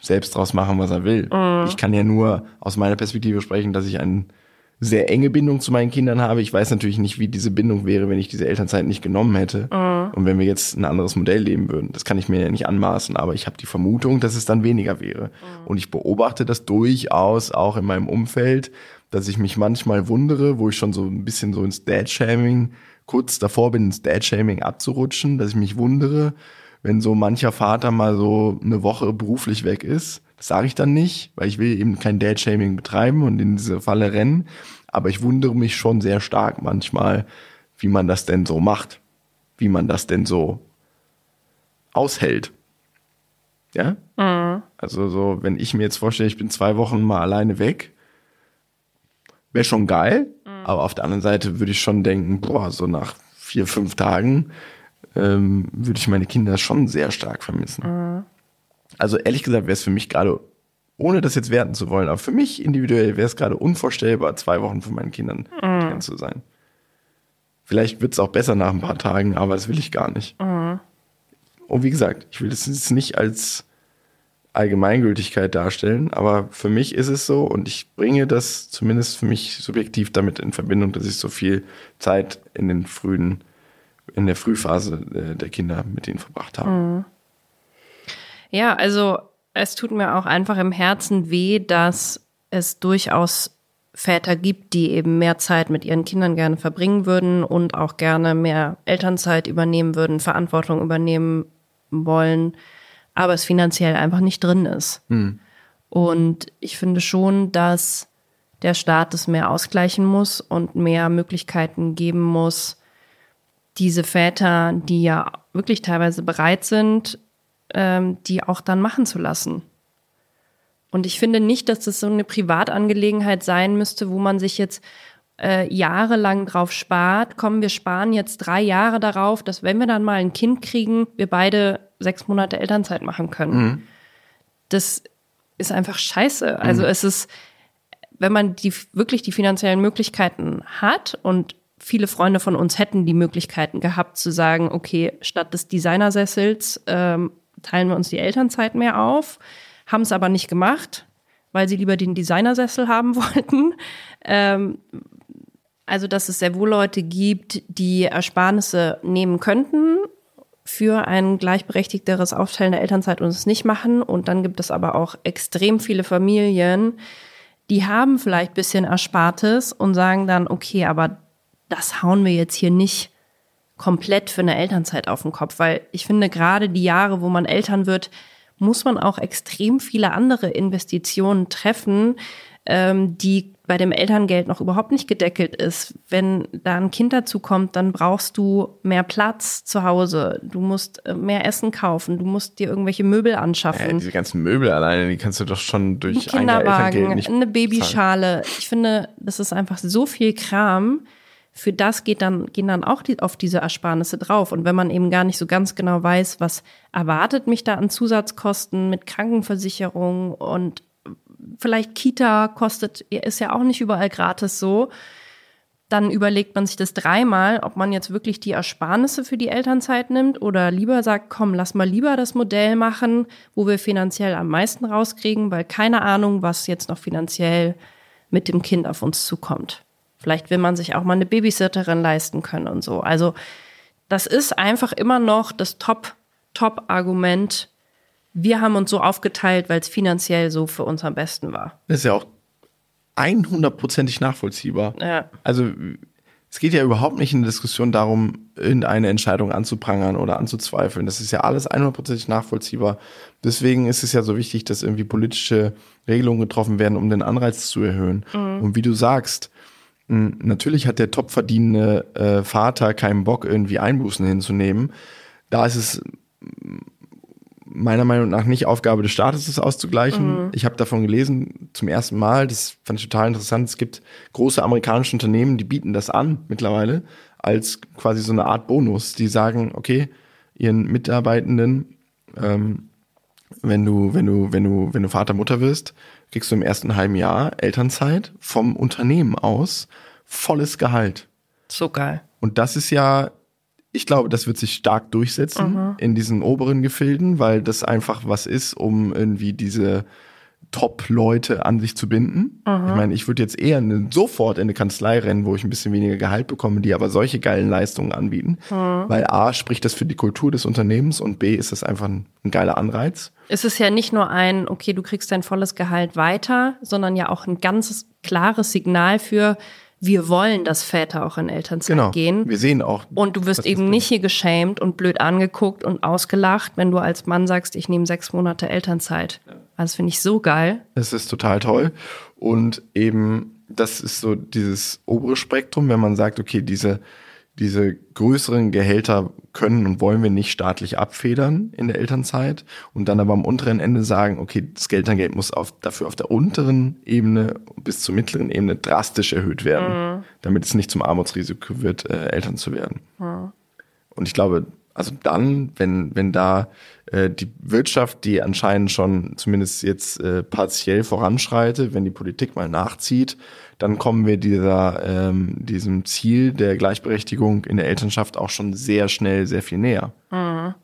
selbst draus machen, was er will. Ich kann ja nur aus meiner Perspektive sprechen, dass ich eine sehr enge Bindung zu meinen Kindern habe. Ich weiß natürlich nicht, wie diese Bindung wäre, wenn ich diese Elternzeit nicht genommen hätte und wenn wir jetzt ein anderes Modell leben würden. Das kann ich mir ja nicht anmaßen, aber ich habe die Vermutung, dass es dann weniger wäre. Und ich beobachte das durchaus auch in meinem Umfeld, dass ich mich manchmal wundere, wo ich schon so ein bisschen so ins Dad-Shaming kurz davor bin, ins Dad-Shaming abzurutschen, dass ich mich wundere, wenn so mancher Vater mal so eine Woche beruflich weg ist. Sage ich dann nicht, weil ich will eben kein Dad-Shaming betreiben und in diese Falle rennen. Aber ich wundere mich schon sehr stark manchmal, wie man das denn so macht. Wie man das denn so aushält. Ja? Also so, wenn ich mir jetzt vorstelle, ich bin zwei Wochen mal alleine weg, wäre schon geil. Aber auf der anderen Seite würde ich schon denken, boah, so nach vier, fünf Tagen ähm, würde ich meine Kinder schon sehr stark vermissen. Also ehrlich gesagt wäre es für mich gerade, ohne das jetzt werten zu wollen, aber für mich individuell wäre es gerade unvorstellbar, zwei Wochen von meinen Kindern getrennt zu sein. Vielleicht wird es auch besser nach ein paar Tagen, aber das will ich gar nicht. Und wie gesagt, ich will das jetzt nicht als Allgemeingültigkeit darstellen, aber für mich ist es so und ich bringe das zumindest für mich subjektiv damit in Verbindung, dass ich so viel Zeit in den frühen, in der Frühphase äh, der Kinder mit ihnen verbracht habe.
Ja, also es tut mir auch einfach im Herzen weh, dass es durchaus Väter gibt, die eben mehr Zeit mit ihren Kindern gerne verbringen würden und auch gerne mehr Elternzeit übernehmen würden, Verantwortung übernehmen wollen, aber es finanziell einfach nicht drin ist. Und ich finde schon, dass der Staat es mehr ausgleichen muss und mehr Möglichkeiten geben muss, diese Väter, die ja wirklich teilweise bereit sind, ähm, die auch dann machen zu lassen. Und ich finde nicht, dass das so eine Privatangelegenheit sein müsste, wo man sich jetzt äh, jahrelang drauf spart. Komm, wir sparen jetzt drei Jahre darauf, dass wenn wir dann mal ein Kind kriegen, wir beide sechs Monate Elternzeit machen können. Mhm. Das ist einfach scheiße. Also mhm. es ist, wenn man die wirklich die finanziellen Möglichkeiten hat und viele Freunde von uns hätten die Möglichkeiten gehabt zu sagen, okay, statt des Designersessels ähm, teilen wir uns die Elternzeit mehr auf haben es aber nicht gemacht, weil sie lieber den Designersessel haben wollten. Ähm, also, dass es sehr wohl Leute gibt, die Ersparnisse nehmen könnten für ein gleichberechtigteres Aufteilen der Elternzeit und es nicht machen. Und dann gibt es aber auch extrem viele Familien, die haben vielleicht ein bisschen Erspartes und sagen dann, okay, aber das hauen wir jetzt hier nicht komplett für eine Elternzeit auf den Kopf, weil ich finde gerade die Jahre, wo man Eltern wird, muss man auch extrem viele andere Investitionen treffen, ähm, die bei dem Elterngeld noch überhaupt nicht gedeckelt ist. Wenn da ein Kind dazu kommt, dann brauchst du mehr Platz zu Hause. Du musst äh, mehr Essen kaufen. Du musst dir irgendwelche Möbel anschaffen. Ja,
diese ganzen Möbel alleine, die kannst du doch schon durch
ein Kinderwagen, eine Babyschale. Ich finde, das ist einfach so viel Kram für das geht dann, gehen dann auch die, auf diese Ersparnisse drauf. Und wenn man eben gar nicht so ganz genau weiß, was erwartet mich da an Zusatzkosten mit Krankenversicherung und vielleicht Kita kostet, ist ja auch nicht überall gratis so, dann überlegt man sich das dreimal, ob man jetzt wirklich die Ersparnisse für die Elternzeit nimmt oder lieber sagt, komm, lass mal lieber das Modell machen, wo wir finanziell am meisten rauskriegen, weil keine Ahnung, was jetzt noch finanziell mit dem Kind auf uns zukommt. Vielleicht will man sich auch mal eine Babysitterin leisten können und so. Also das ist einfach immer noch das Top, Top-Argument. Wir haben uns so aufgeteilt, weil es finanziell so für uns am besten war.
Das ist ja auch 100%ig nachvollziehbar.
Ja.
Also es geht ja überhaupt nicht in der Diskussion darum, irgendeine Entscheidung anzuprangern oder anzuzweifeln. Das ist ja alles 100%ig nachvollziehbar. Deswegen ist es ja so wichtig, dass irgendwie politische Regelungen getroffen werden, um den Anreiz zu erhöhen. Mhm. Und wie du sagst, natürlich hat der topverdienende äh, Vater keinen Bock, irgendwie Einbußen hinzunehmen. Da ist es hm, meiner Meinung nach nicht Aufgabe des Staates, das auszugleichen. Mhm. Ich habe davon gelesen zum ersten Mal, das fand ich total interessant. Es gibt große amerikanische Unternehmen, die bieten das an mittlerweile als quasi so eine Art Bonus. Die sagen, okay, ihren Mitarbeitenden, ähm, wenn du, wenn du, wenn du, wenn du Vater, Mutter wirst, kriegst du im ersten halben Jahr Elternzeit vom Unternehmen aus volles Gehalt.
So geil.
Und das ist ja, ich glaube, das wird sich stark durchsetzen mhm. in diesen oberen Gefilden, weil das einfach was ist, um irgendwie diese Top-Leute an sich zu binden. Mhm. Ich meine, ich würde jetzt eher eine, sofort in eine Kanzlei rennen, wo ich ein bisschen weniger Gehalt bekomme, die aber solche geilen Leistungen anbieten. Mhm. Weil A, spricht das für die Kultur des Unternehmens und B, ist das einfach ein, ein geiler Anreiz.
Es ist ja nicht nur ein, okay, du kriegst dein volles Gehalt weiter, sondern ja auch ein ganz klares Signal für, wir wollen, dass Väter auch in Elternzeit genau. gehen.
Wir sehen auch.
Und du wirst eben nicht hier geschämt und blöd angeguckt und ausgelacht, wenn du als Mann sagst, ich nehme sechs Monate Elternzeit. Ja. Also finde ich so geil.
Es ist total toll. Und eben, das ist so dieses obere Spektrum, wenn man sagt, okay, diese diese größeren Gehälter können und wollen wir nicht staatlich abfedern in der Elternzeit und dann aber am unteren Ende sagen, okay, das Elterngeld muss auf, dafür auf der unteren Ebene bis zur mittleren Ebene drastisch erhöht werden, mhm. damit es nicht zum Armutsrisiko wird, äh, Eltern zu werden. Mhm. Und ich glaube, also dann, wenn, wenn da äh, die Wirtschaft, die anscheinend schon zumindest jetzt äh, partiell voranschreitet, wenn die Politik mal nachzieht, dann kommen wir dieser, ähm, diesem Ziel der Gleichberechtigung in der Elternschaft auch schon sehr schnell sehr viel näher. Mhm.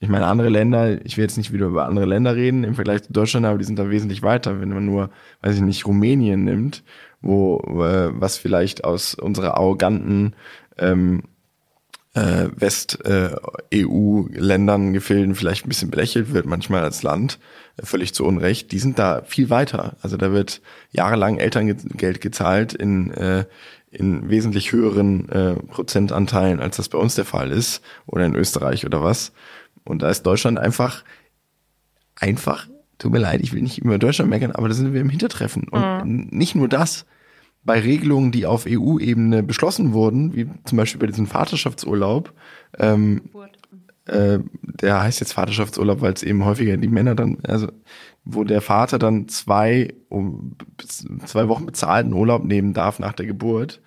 Ich meine, andere Länder, ich will jetzt nicht wieder über andere Länder reden im Vergleich zu Deutschland, aber die sind da wesentlich weiter. Wenn man nur, weiß ich nicht, Rumänien nimmt, wo äh, was vielleicht aus unserer arroganten ähm, äh, West-EU-Ländern, äh, Gefilden vielleicht ein bisschen belächelt wird, manchmal als Land, äh, völlig zu Unrecht, die sind da viel weiter. Also da wird jahrelang Elterngeld gezahlt in, äh, in wesentlich höheren äh, Prozentanteilen, als das bei uns der Fall ist, oder in Österreich oder was. Und da ist Deutschland einfach, einfach, tut mir leid, ich will nicht über Deutschland meckern, aber da sind wir im Hintertreffen. Und mhm. nicht nur das, bei Regelungen, die auf EU-Ebene beschlossen wurden, wie zum Beispiel bei diesem Vaterschaftsurlaub, ähm, äh, der heißt jetzt Vaterschaftsurlaub, weil es eben häufiger die Männer dann, also wo der Vater dann zwei, um, zwei Wochen bezahlten Urlaub nehmen darf nach der Geburt.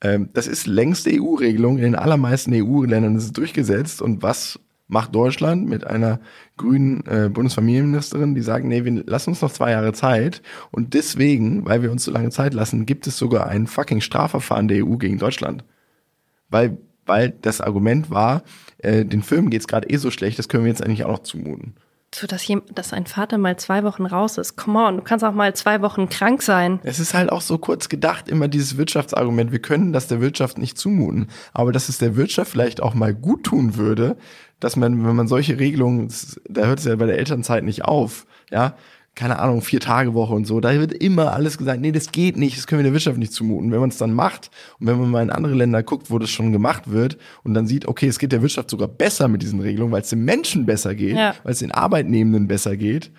Ähm, das ist längste EU-Regelung. In den allermeisten EU-Ländern ist es durchgesetzt. Und was macht Deutschland mit einer grünen äh, Bundesfamilienministerin, die sagen, nee, wir lassen uns noch zwei Jahre Zeit. Und deswegen, weil wir uns so lange Zeit lassen, gibt es sogar ein fucking Strafverfahren der EU gegen Deutschland. Weil, weil das Argument war, äh, den Filmen geht's gerade eh so schlecht, das können wir jetzt eigentlich auch noch zumuten.
So, dass, dass ein Vater mal zwei Wochen raus ist. Come on, du kannst auch mal zwei Wochen krank sein.
Es ist halt auch so kurz gedacht, immer dieses Wirtschaftsargument. Wir können das der Wirtschaft nicht zumuten. Aber dass es der Wirtschaft vielleicht auch mal gut tun würde, dass man, wenn man solche Regelungen, da hört es ja bei der Elternzeit nicht auf, ja, keine Ahnung, vier Tage Woche und so, da wird immer alles gesagt, nee, das geht nicht, das können wir der Wirtschaft nicht zumuten. Wenn man es dann macht und wenn man mal in andere Länder guckt, wo das schon gemacht wird und dann sieht, okay, es geht der Wirtschaft sogar besser mit diesen Regelungen, weil es den Menschen besser geht, ja. weil es den Arbeitnehmenden besser geht,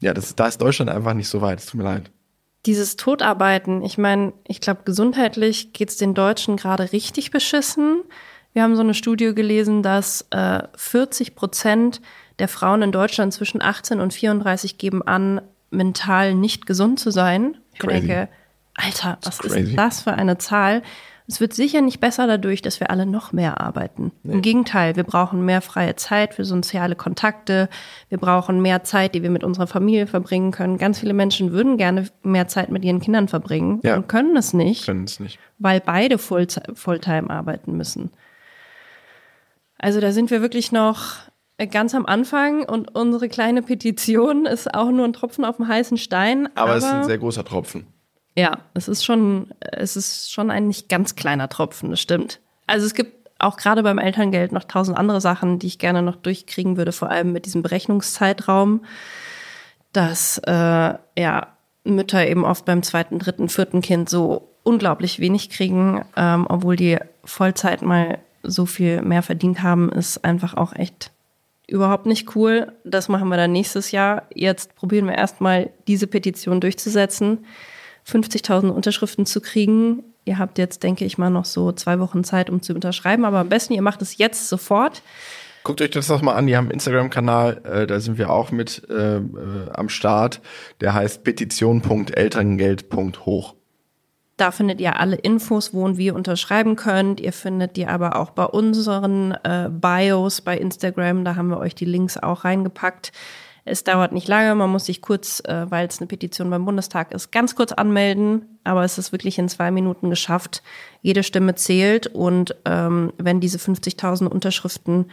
ja, das, da ist Deutschland einfach nicht so weit, es tut mir leid.
Dieses Todarbeiten, ich meine, ich glaube, gesundheitlich geht es den Deutschen gerade richtig beschissen. Wir haben so eine Studie gelesen, dass äh, 40 Prozent der Frauen in Deutschland zwischen 18 und 34 geben an, mental nicht gesund zu sein. Ich crazy. denke, Alter, was ist das für eine Zahl? Es wird sicher nicht besser dadurch, dass wir alle noch mehr arbeiten. Nee. Im Gegenteil, wir brauchen mehr freie Zeit für soziale Kontakte. Wir brauchen mehr Zeit, die wir mit unserer Familie verbringen können. Ganz viele Menschen würden gerne mehr Zeit mit ihren Kindern verbringen ja. und können es nicht,
können es nicht,
weil beide Fulltime arbeiten müssen. Also da sind wir wirklich noch ganz am Anfang und unsere kleine Petition ist auch nur ein Tropfen auf dem heißen Stein.
Aber, aber es ist ein sehr großer Tropfen.
Ja, es ist schon, es ist schon ein nicht ganz kleiner Tropfen, das stimmt. Also es gibt auch gerade beim Elterngeld noch tausend andere Sachen, die ich gerne noch durchkriegen würde, vor allem mit diesem Berechnungszeitraum, dass äh, ja Mütter eben oft beim zweiten, dritten, vierten Kind so unglaublich wenig kriegen, ähm, obwohl die Vollzeit mal so viel mehr verdient haben, ist einfach auch echt überhaupt nicht cool. Das machen wir dann nächstes Jahr. Jetzt probieren wir erstmal diese Petition durchzusetzen, 50.000 Unterschriften zu kriegen. Ihr habt jetzt, denke ich mal, noch so zwei Wochen Zeit, um zu unterschreiben. Aber am besten, ihr macht es jetzt sofort.
Guckt euch das doch mal an. Die haben einen Instagram-Kanal, äh, da sind wir auch mit äh, äh, am Start. Der heißt petition.elterngeld.hoch.
Da findet ihr alle Infos, wo und wie ihr unterschreiben könnt. Ihr findet die aber auch bei unseren äh, Bios bei Instagram. Da haben wir euch die Links auch reingepackt. Es dauert nicht lange, man muss sich kurz, äh, weil es eine Petition beim Bundestag ist, ganz kurz anmelden. Aber es ist wirklich in zwei Minuten geschafft. Jede Stimme zählt und ähm, wenn diese 50.000 Unterschriften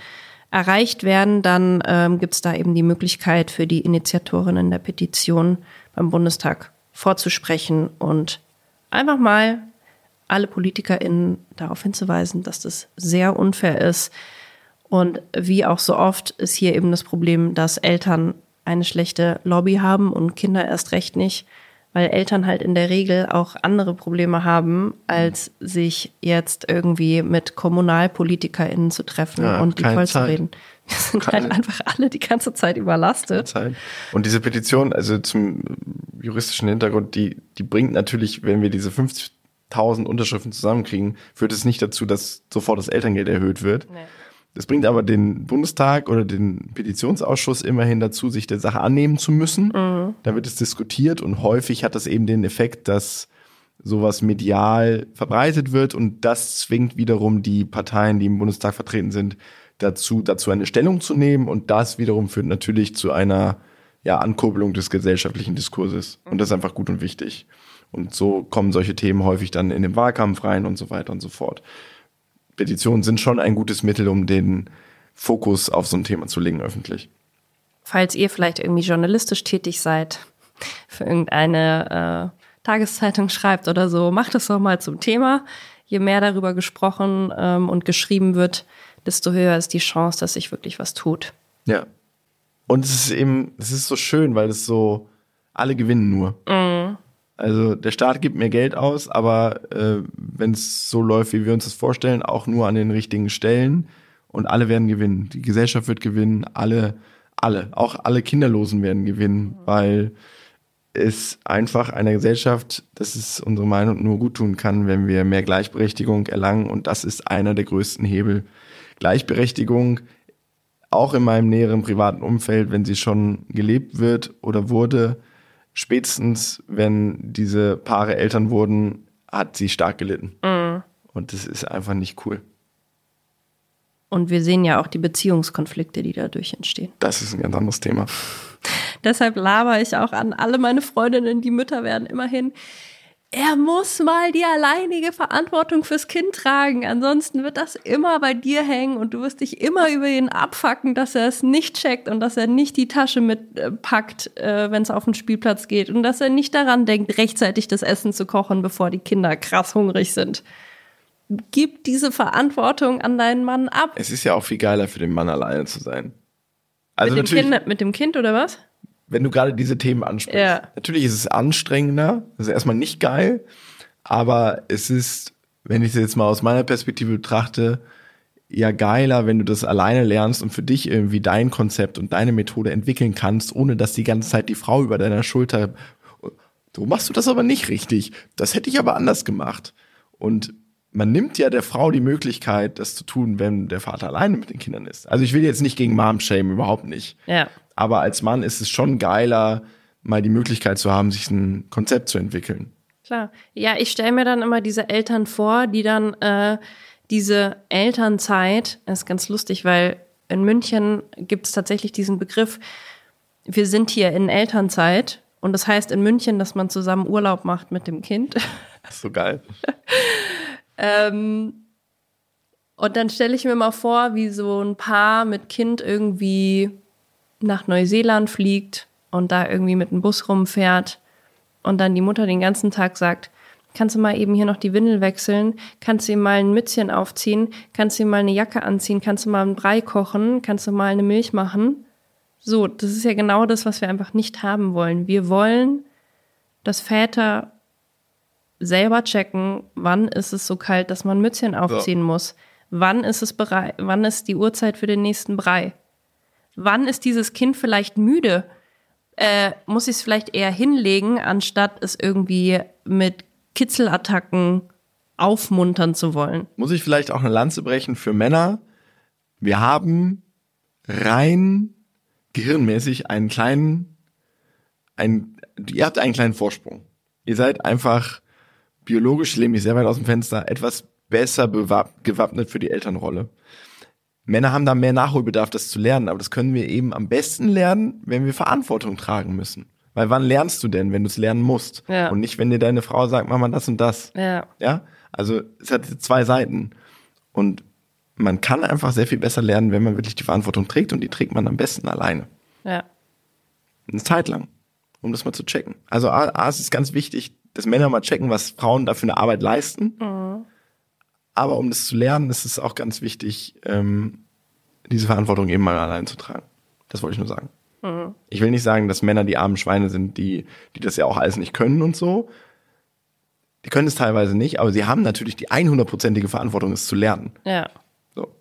erreicht werden, dann ähm, gibt es da eben die Möglichkeit für die Initiatorinnen der Petition beim Bundestag vorzusprechen und einfach mal alle PolitikerInnen darauf hinzuweisen, dass das sehr unfair ist. Und wie auch so oft ist hier eben das Problem, dass Eltern eine schlechte Lobby haben und Kinder erst recht nicht, weil Eltern halt in der Regel auch andere Probleme haben, als sich jetzt irgendwie mit KommunalpolitikerInnen zu treffen ja, und die voll zu reden. Wir sind keine, halt einfach alle die ganze Zeit überlastet.
Und diese Petition, also zum juristischen Hintergrund, die, die bringt natürlich, wenn wir diese 50.000 Unterschriften zusammenkriegen, führt es nicht dazu, dass sofort das Elterngeld erhöht wird. Nee. Das bringt aber den Bundestag oder den Petitionsausschuss immerhin dazu, sich der Sache annehmen zu müssen. Mhm. Da wird es diskutiert und häufig hat das eben den Effekt, dass sowas medial verbreitet wird und das zwingt wiederum die Parteien, die im Bundestag vertreten sind, dazu, dazu eine Stellung zu nehmen und das wiederum führt natürlich zu einer ja, Ankurbelung des gesellschaftlichen Diskurses und das ist einfach gut und wichtig. Und so kommen solche Themen häufig dann in den Wahlkampf rein und so weiter und so fort. Petitionen sind schon ein gutes Mittel, um den Fokus auf so ein Thema zu legen öffentlich.
Falls ihr vielleicht irgendwie journalistisch tätig seid, für irgendeine äh, Tageszeitung schreibt oder so, macht es doch mal zum Thema. Je mehr darüber gesprochen ähm, und geschrieben wird, desto höher ist die Chance, dass sich wirklich was tut.
Ja. Und es ist eben, es ist so schön, weil es so, alle gewinnen nur. Mhm. Also der Staat gibt mehr Geld aus, aber äh, wenn es so läuft, wie wir uns das vorstellen, auch nur an den richtigen Stellen und alle werden gewinnen. Die Gesellschaft wird gewinnen, alle, alle, auch alle Kinderlosen werden gewinnen, weil es einfach einer Gesellschaft, das ist unsere Meinung, nur gut tun kann, wenn wir mehr Gleichberechtigung erlangen und das ist einer der größten Hebel Gleichberechtigung auch in meinem näheren privaten Umfeld, wenn sie schon gelebt wird oder wurde, spätestens wenn diese Paare Eltern wurden, hat sie stark gelitten.
Mhm.
Und das ist einfach nicht cool.
Und wir sehen ja auch die Beziehungskonflikte, die dadurch entstehen.
Das ist ein ganz anderes Thema.
Deshalb laber ich auch an alle meine Freundinnen, die Mütter werden, immerhin. Er muss mal die alleinige Verantwortung fürs Kind tragen. Ansonsten wird das immer bei dir hängen und du wirst dich immer über ihn abfacken, dass er es nicht checkt und dass er nicht die Tasche mitpackt, äh, wenn es auf den Spielplatz geht und dass er nicht daran denkt, rechtzeitig das Essen zu kochen, bevor die Kinder krass hungrig sind gib diese Verantwortung an deinen Mann ab.
Es ist ja auch viel geiler für den Mann alleine zu sein. Also
mit, dem kind, mit dem Kind oder was?
Wenn du gerade diese Themen ansprichst.
Ja.
Natürlich ist es anstrengender, das ist erstmal nicht geil, aber es ist, wenn ich es jetzt mal aus meiner Perspektive betrachte, ja geiler, wenn du das alleine lernst und für dich irgendwie dein Konzept und deine Methode entwickeln kannst, ohne dass die ganze Zeit die Frau über deiner Schulter, so machst du das aber nicht richtig. Das hätte ich aber anders gemacht. Und man nimmt ja der Frau die Möglichkeit, das zu tun, wenn der Vater alleine mit den Kindern ist. Also ich will jetzt nicht gegen Mom shame, überhaupt nicht.
Ja.
Aber als Mann ist es schon geiler, mal die Möglichkeit zu haben, sich ein Konzept zu entwickeln.
Klar. Ja, ich stelle mir dann immer diese Eltern vor, die dann äh, diese Elternzeit, das ist ganz lustig, weil in München gibt es tatsächlich diesen Begriff, wir sind hier in Elternzeit. Und das heißt in München, dass man zusammen Urlaub macht mit dem Kind.
Das ist so geil.
Ähm, und dann stelle ich mir mal vor, wie so ein Paar mit Kind irgendwie nach Neuseeland fliegt und da irgendwie mit dem Bus rumfährt und dann die Mutter den ganzen Tag sagt, kannst du mal eben hier noch die Windel wechseln, kannst du ihm mal ein Mützchen aufziehen, kannst du ihm mal eine Jacke anziehen, kannst du mal einen Brei kochen, kannst du mal eine Milch machen. So, das ist ja genau das, was wir einfach nicht haben wollen. Wir wollen, dass Väter selber checken, wann ist es so kalt, dass man Mützchen aufziehen ja. muss. Wann ist es bereit, wann ist die Uhrzeit für den nächsten Brei? Wann ist dieses Kind vielleicht müde? Äh, muss ich es vielleicht eher hinlegen, anstatt es irgendwie mit Kitzelattacken aufmuntern zu wollen?
Muss ich vielleicht auch eine Lanze brechen für Männer? Wir haben rein gehirnmäßig einen kleinen, einen, ihr habt einen kleinen Vorsprung. Ihr seid einfach biologisch, lehne mich sehr weit aus dem Fenster, etwas besser gewappnet für die Elternrolle. Männer haben da mehr Nachholbedarf, das zu lernen, aber das können wir eben am besten lernen, wenn wir Verantwortung tragen müssen. Weil wann lernst du denn, wenn du es lernen musst?
Ja.
Und nicht, wenn dir deine Frau sagt, mach mal das und das.
Ja.
Ja? Also es hat zwei Seiten. Und man kann einfach sehr viel besser lernen, wenn man wirklich die Verantwortung trägt und die trägt man am besten alleine.
Ja.
Eine Zeit lang, um das mal zu checken. Also A, A es ist ganz wichtig, dass Männer mal checken, was Frauen da für eine Arbeit leisten.
Mhm.
Aber um das zu lernen, ist es auch ganz wichtig, ähm, diese Verantwortung eben mal allein zu tragen. Das wollte ich nur sagen.
Mhm.
Ich will nicht sagen, dass Männer die armen Schweine sind, die, die das ja auch alles nicht können und so. Die können es teilweise nicht, aber sie haben natürlich die 100%ige Verantwortung, es zu lernen.
Ja.
So.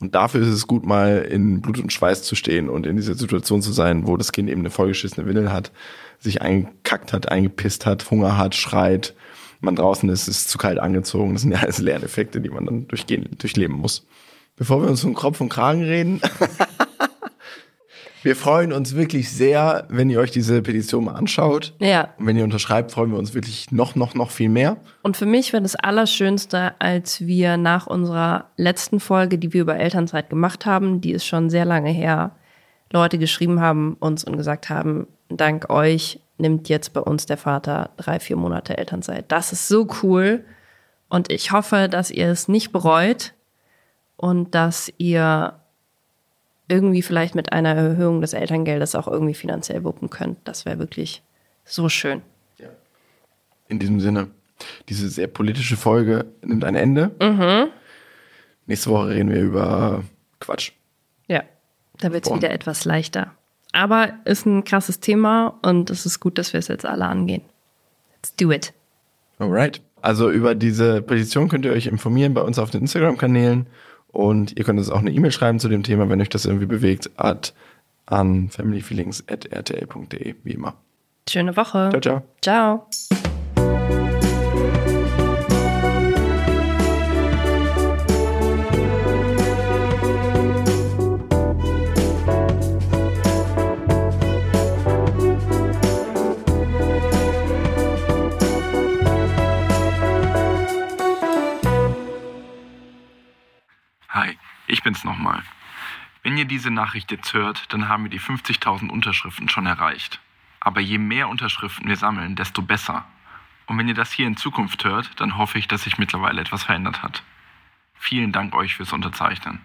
Und dafür ist es gut, mal in Blut und Schweiß zu stehen und in dieser Situation zu sein, wo das Kind eben eine vollgeschissene Windel hat, sich eingekackt hat, eingepisst hat, Hunger hat, schreit, man draußen ist, ist zu kalt angezogen. Das sind ja alles Lerneffekte, die man dann durchgehen, durchleben muss. Bevor wir uns um Kopf und Kragen reden, wir freuen uns wirklich sehr, wenn ihr euch diese Petition mal anschaut.
Ja.
Und wenn ihr unterschreibt, freuen wir uns wirklich noch, noch, noch viel mehr.
Und für mich wäre das Allerschönste, als wir nach unserer letzten Folge, die wir über Elternzeit gemacht haben, die ist schon sehr lange her, Leute geschrieben haben uns und gesagt haben, dank euch nimmt jetzt bei uns der Vater drei, vier Monate Elternzeit. Das ist so cool. Und ich hoffe, dass ihr es nicht bereut und dass ihr irgendwie vielleicht mit einer Erhöhung des Elterngeldes auch irgendwie finanziell wuppen könnt. Das wäre wirklich so schön.
In diesem Sinne, diese sehr politische Folge nimmt ein Ende.
Mhm.
Nächste Woche reden wir über Quatsch.
Ja, da wird es wieder etwas leichter. Aber ist ein krasses Thema und es ist gut, dass wir es jetzt alle angehen. Let's do it.
Alright. Also über diese Petition könnt ihr euch informieren bei uns auf den Instagram-Kanälen und ihr könnt uns auch eine E-Mail schreiben zu dem Thema, wenn euch das irgendwie bewegt, at an familyfeelings.rtl.de, wie immer.
Schöne Woche.
Ciao, ciao.
Ciao.
Das nochmal. Wenn ihr diese Nachricht jetzt hört, dann haben wir die 50.000 Unterschriften schon erreicht. Aber je mehr Unterschriften wir sammeln, desto besser. Und wenn ihr das hier in Zukunft hört, dann hoffe ich, dass sich mittlerweile etwas verändert hat. Vielen Dank euch fürs Unterzeichnen.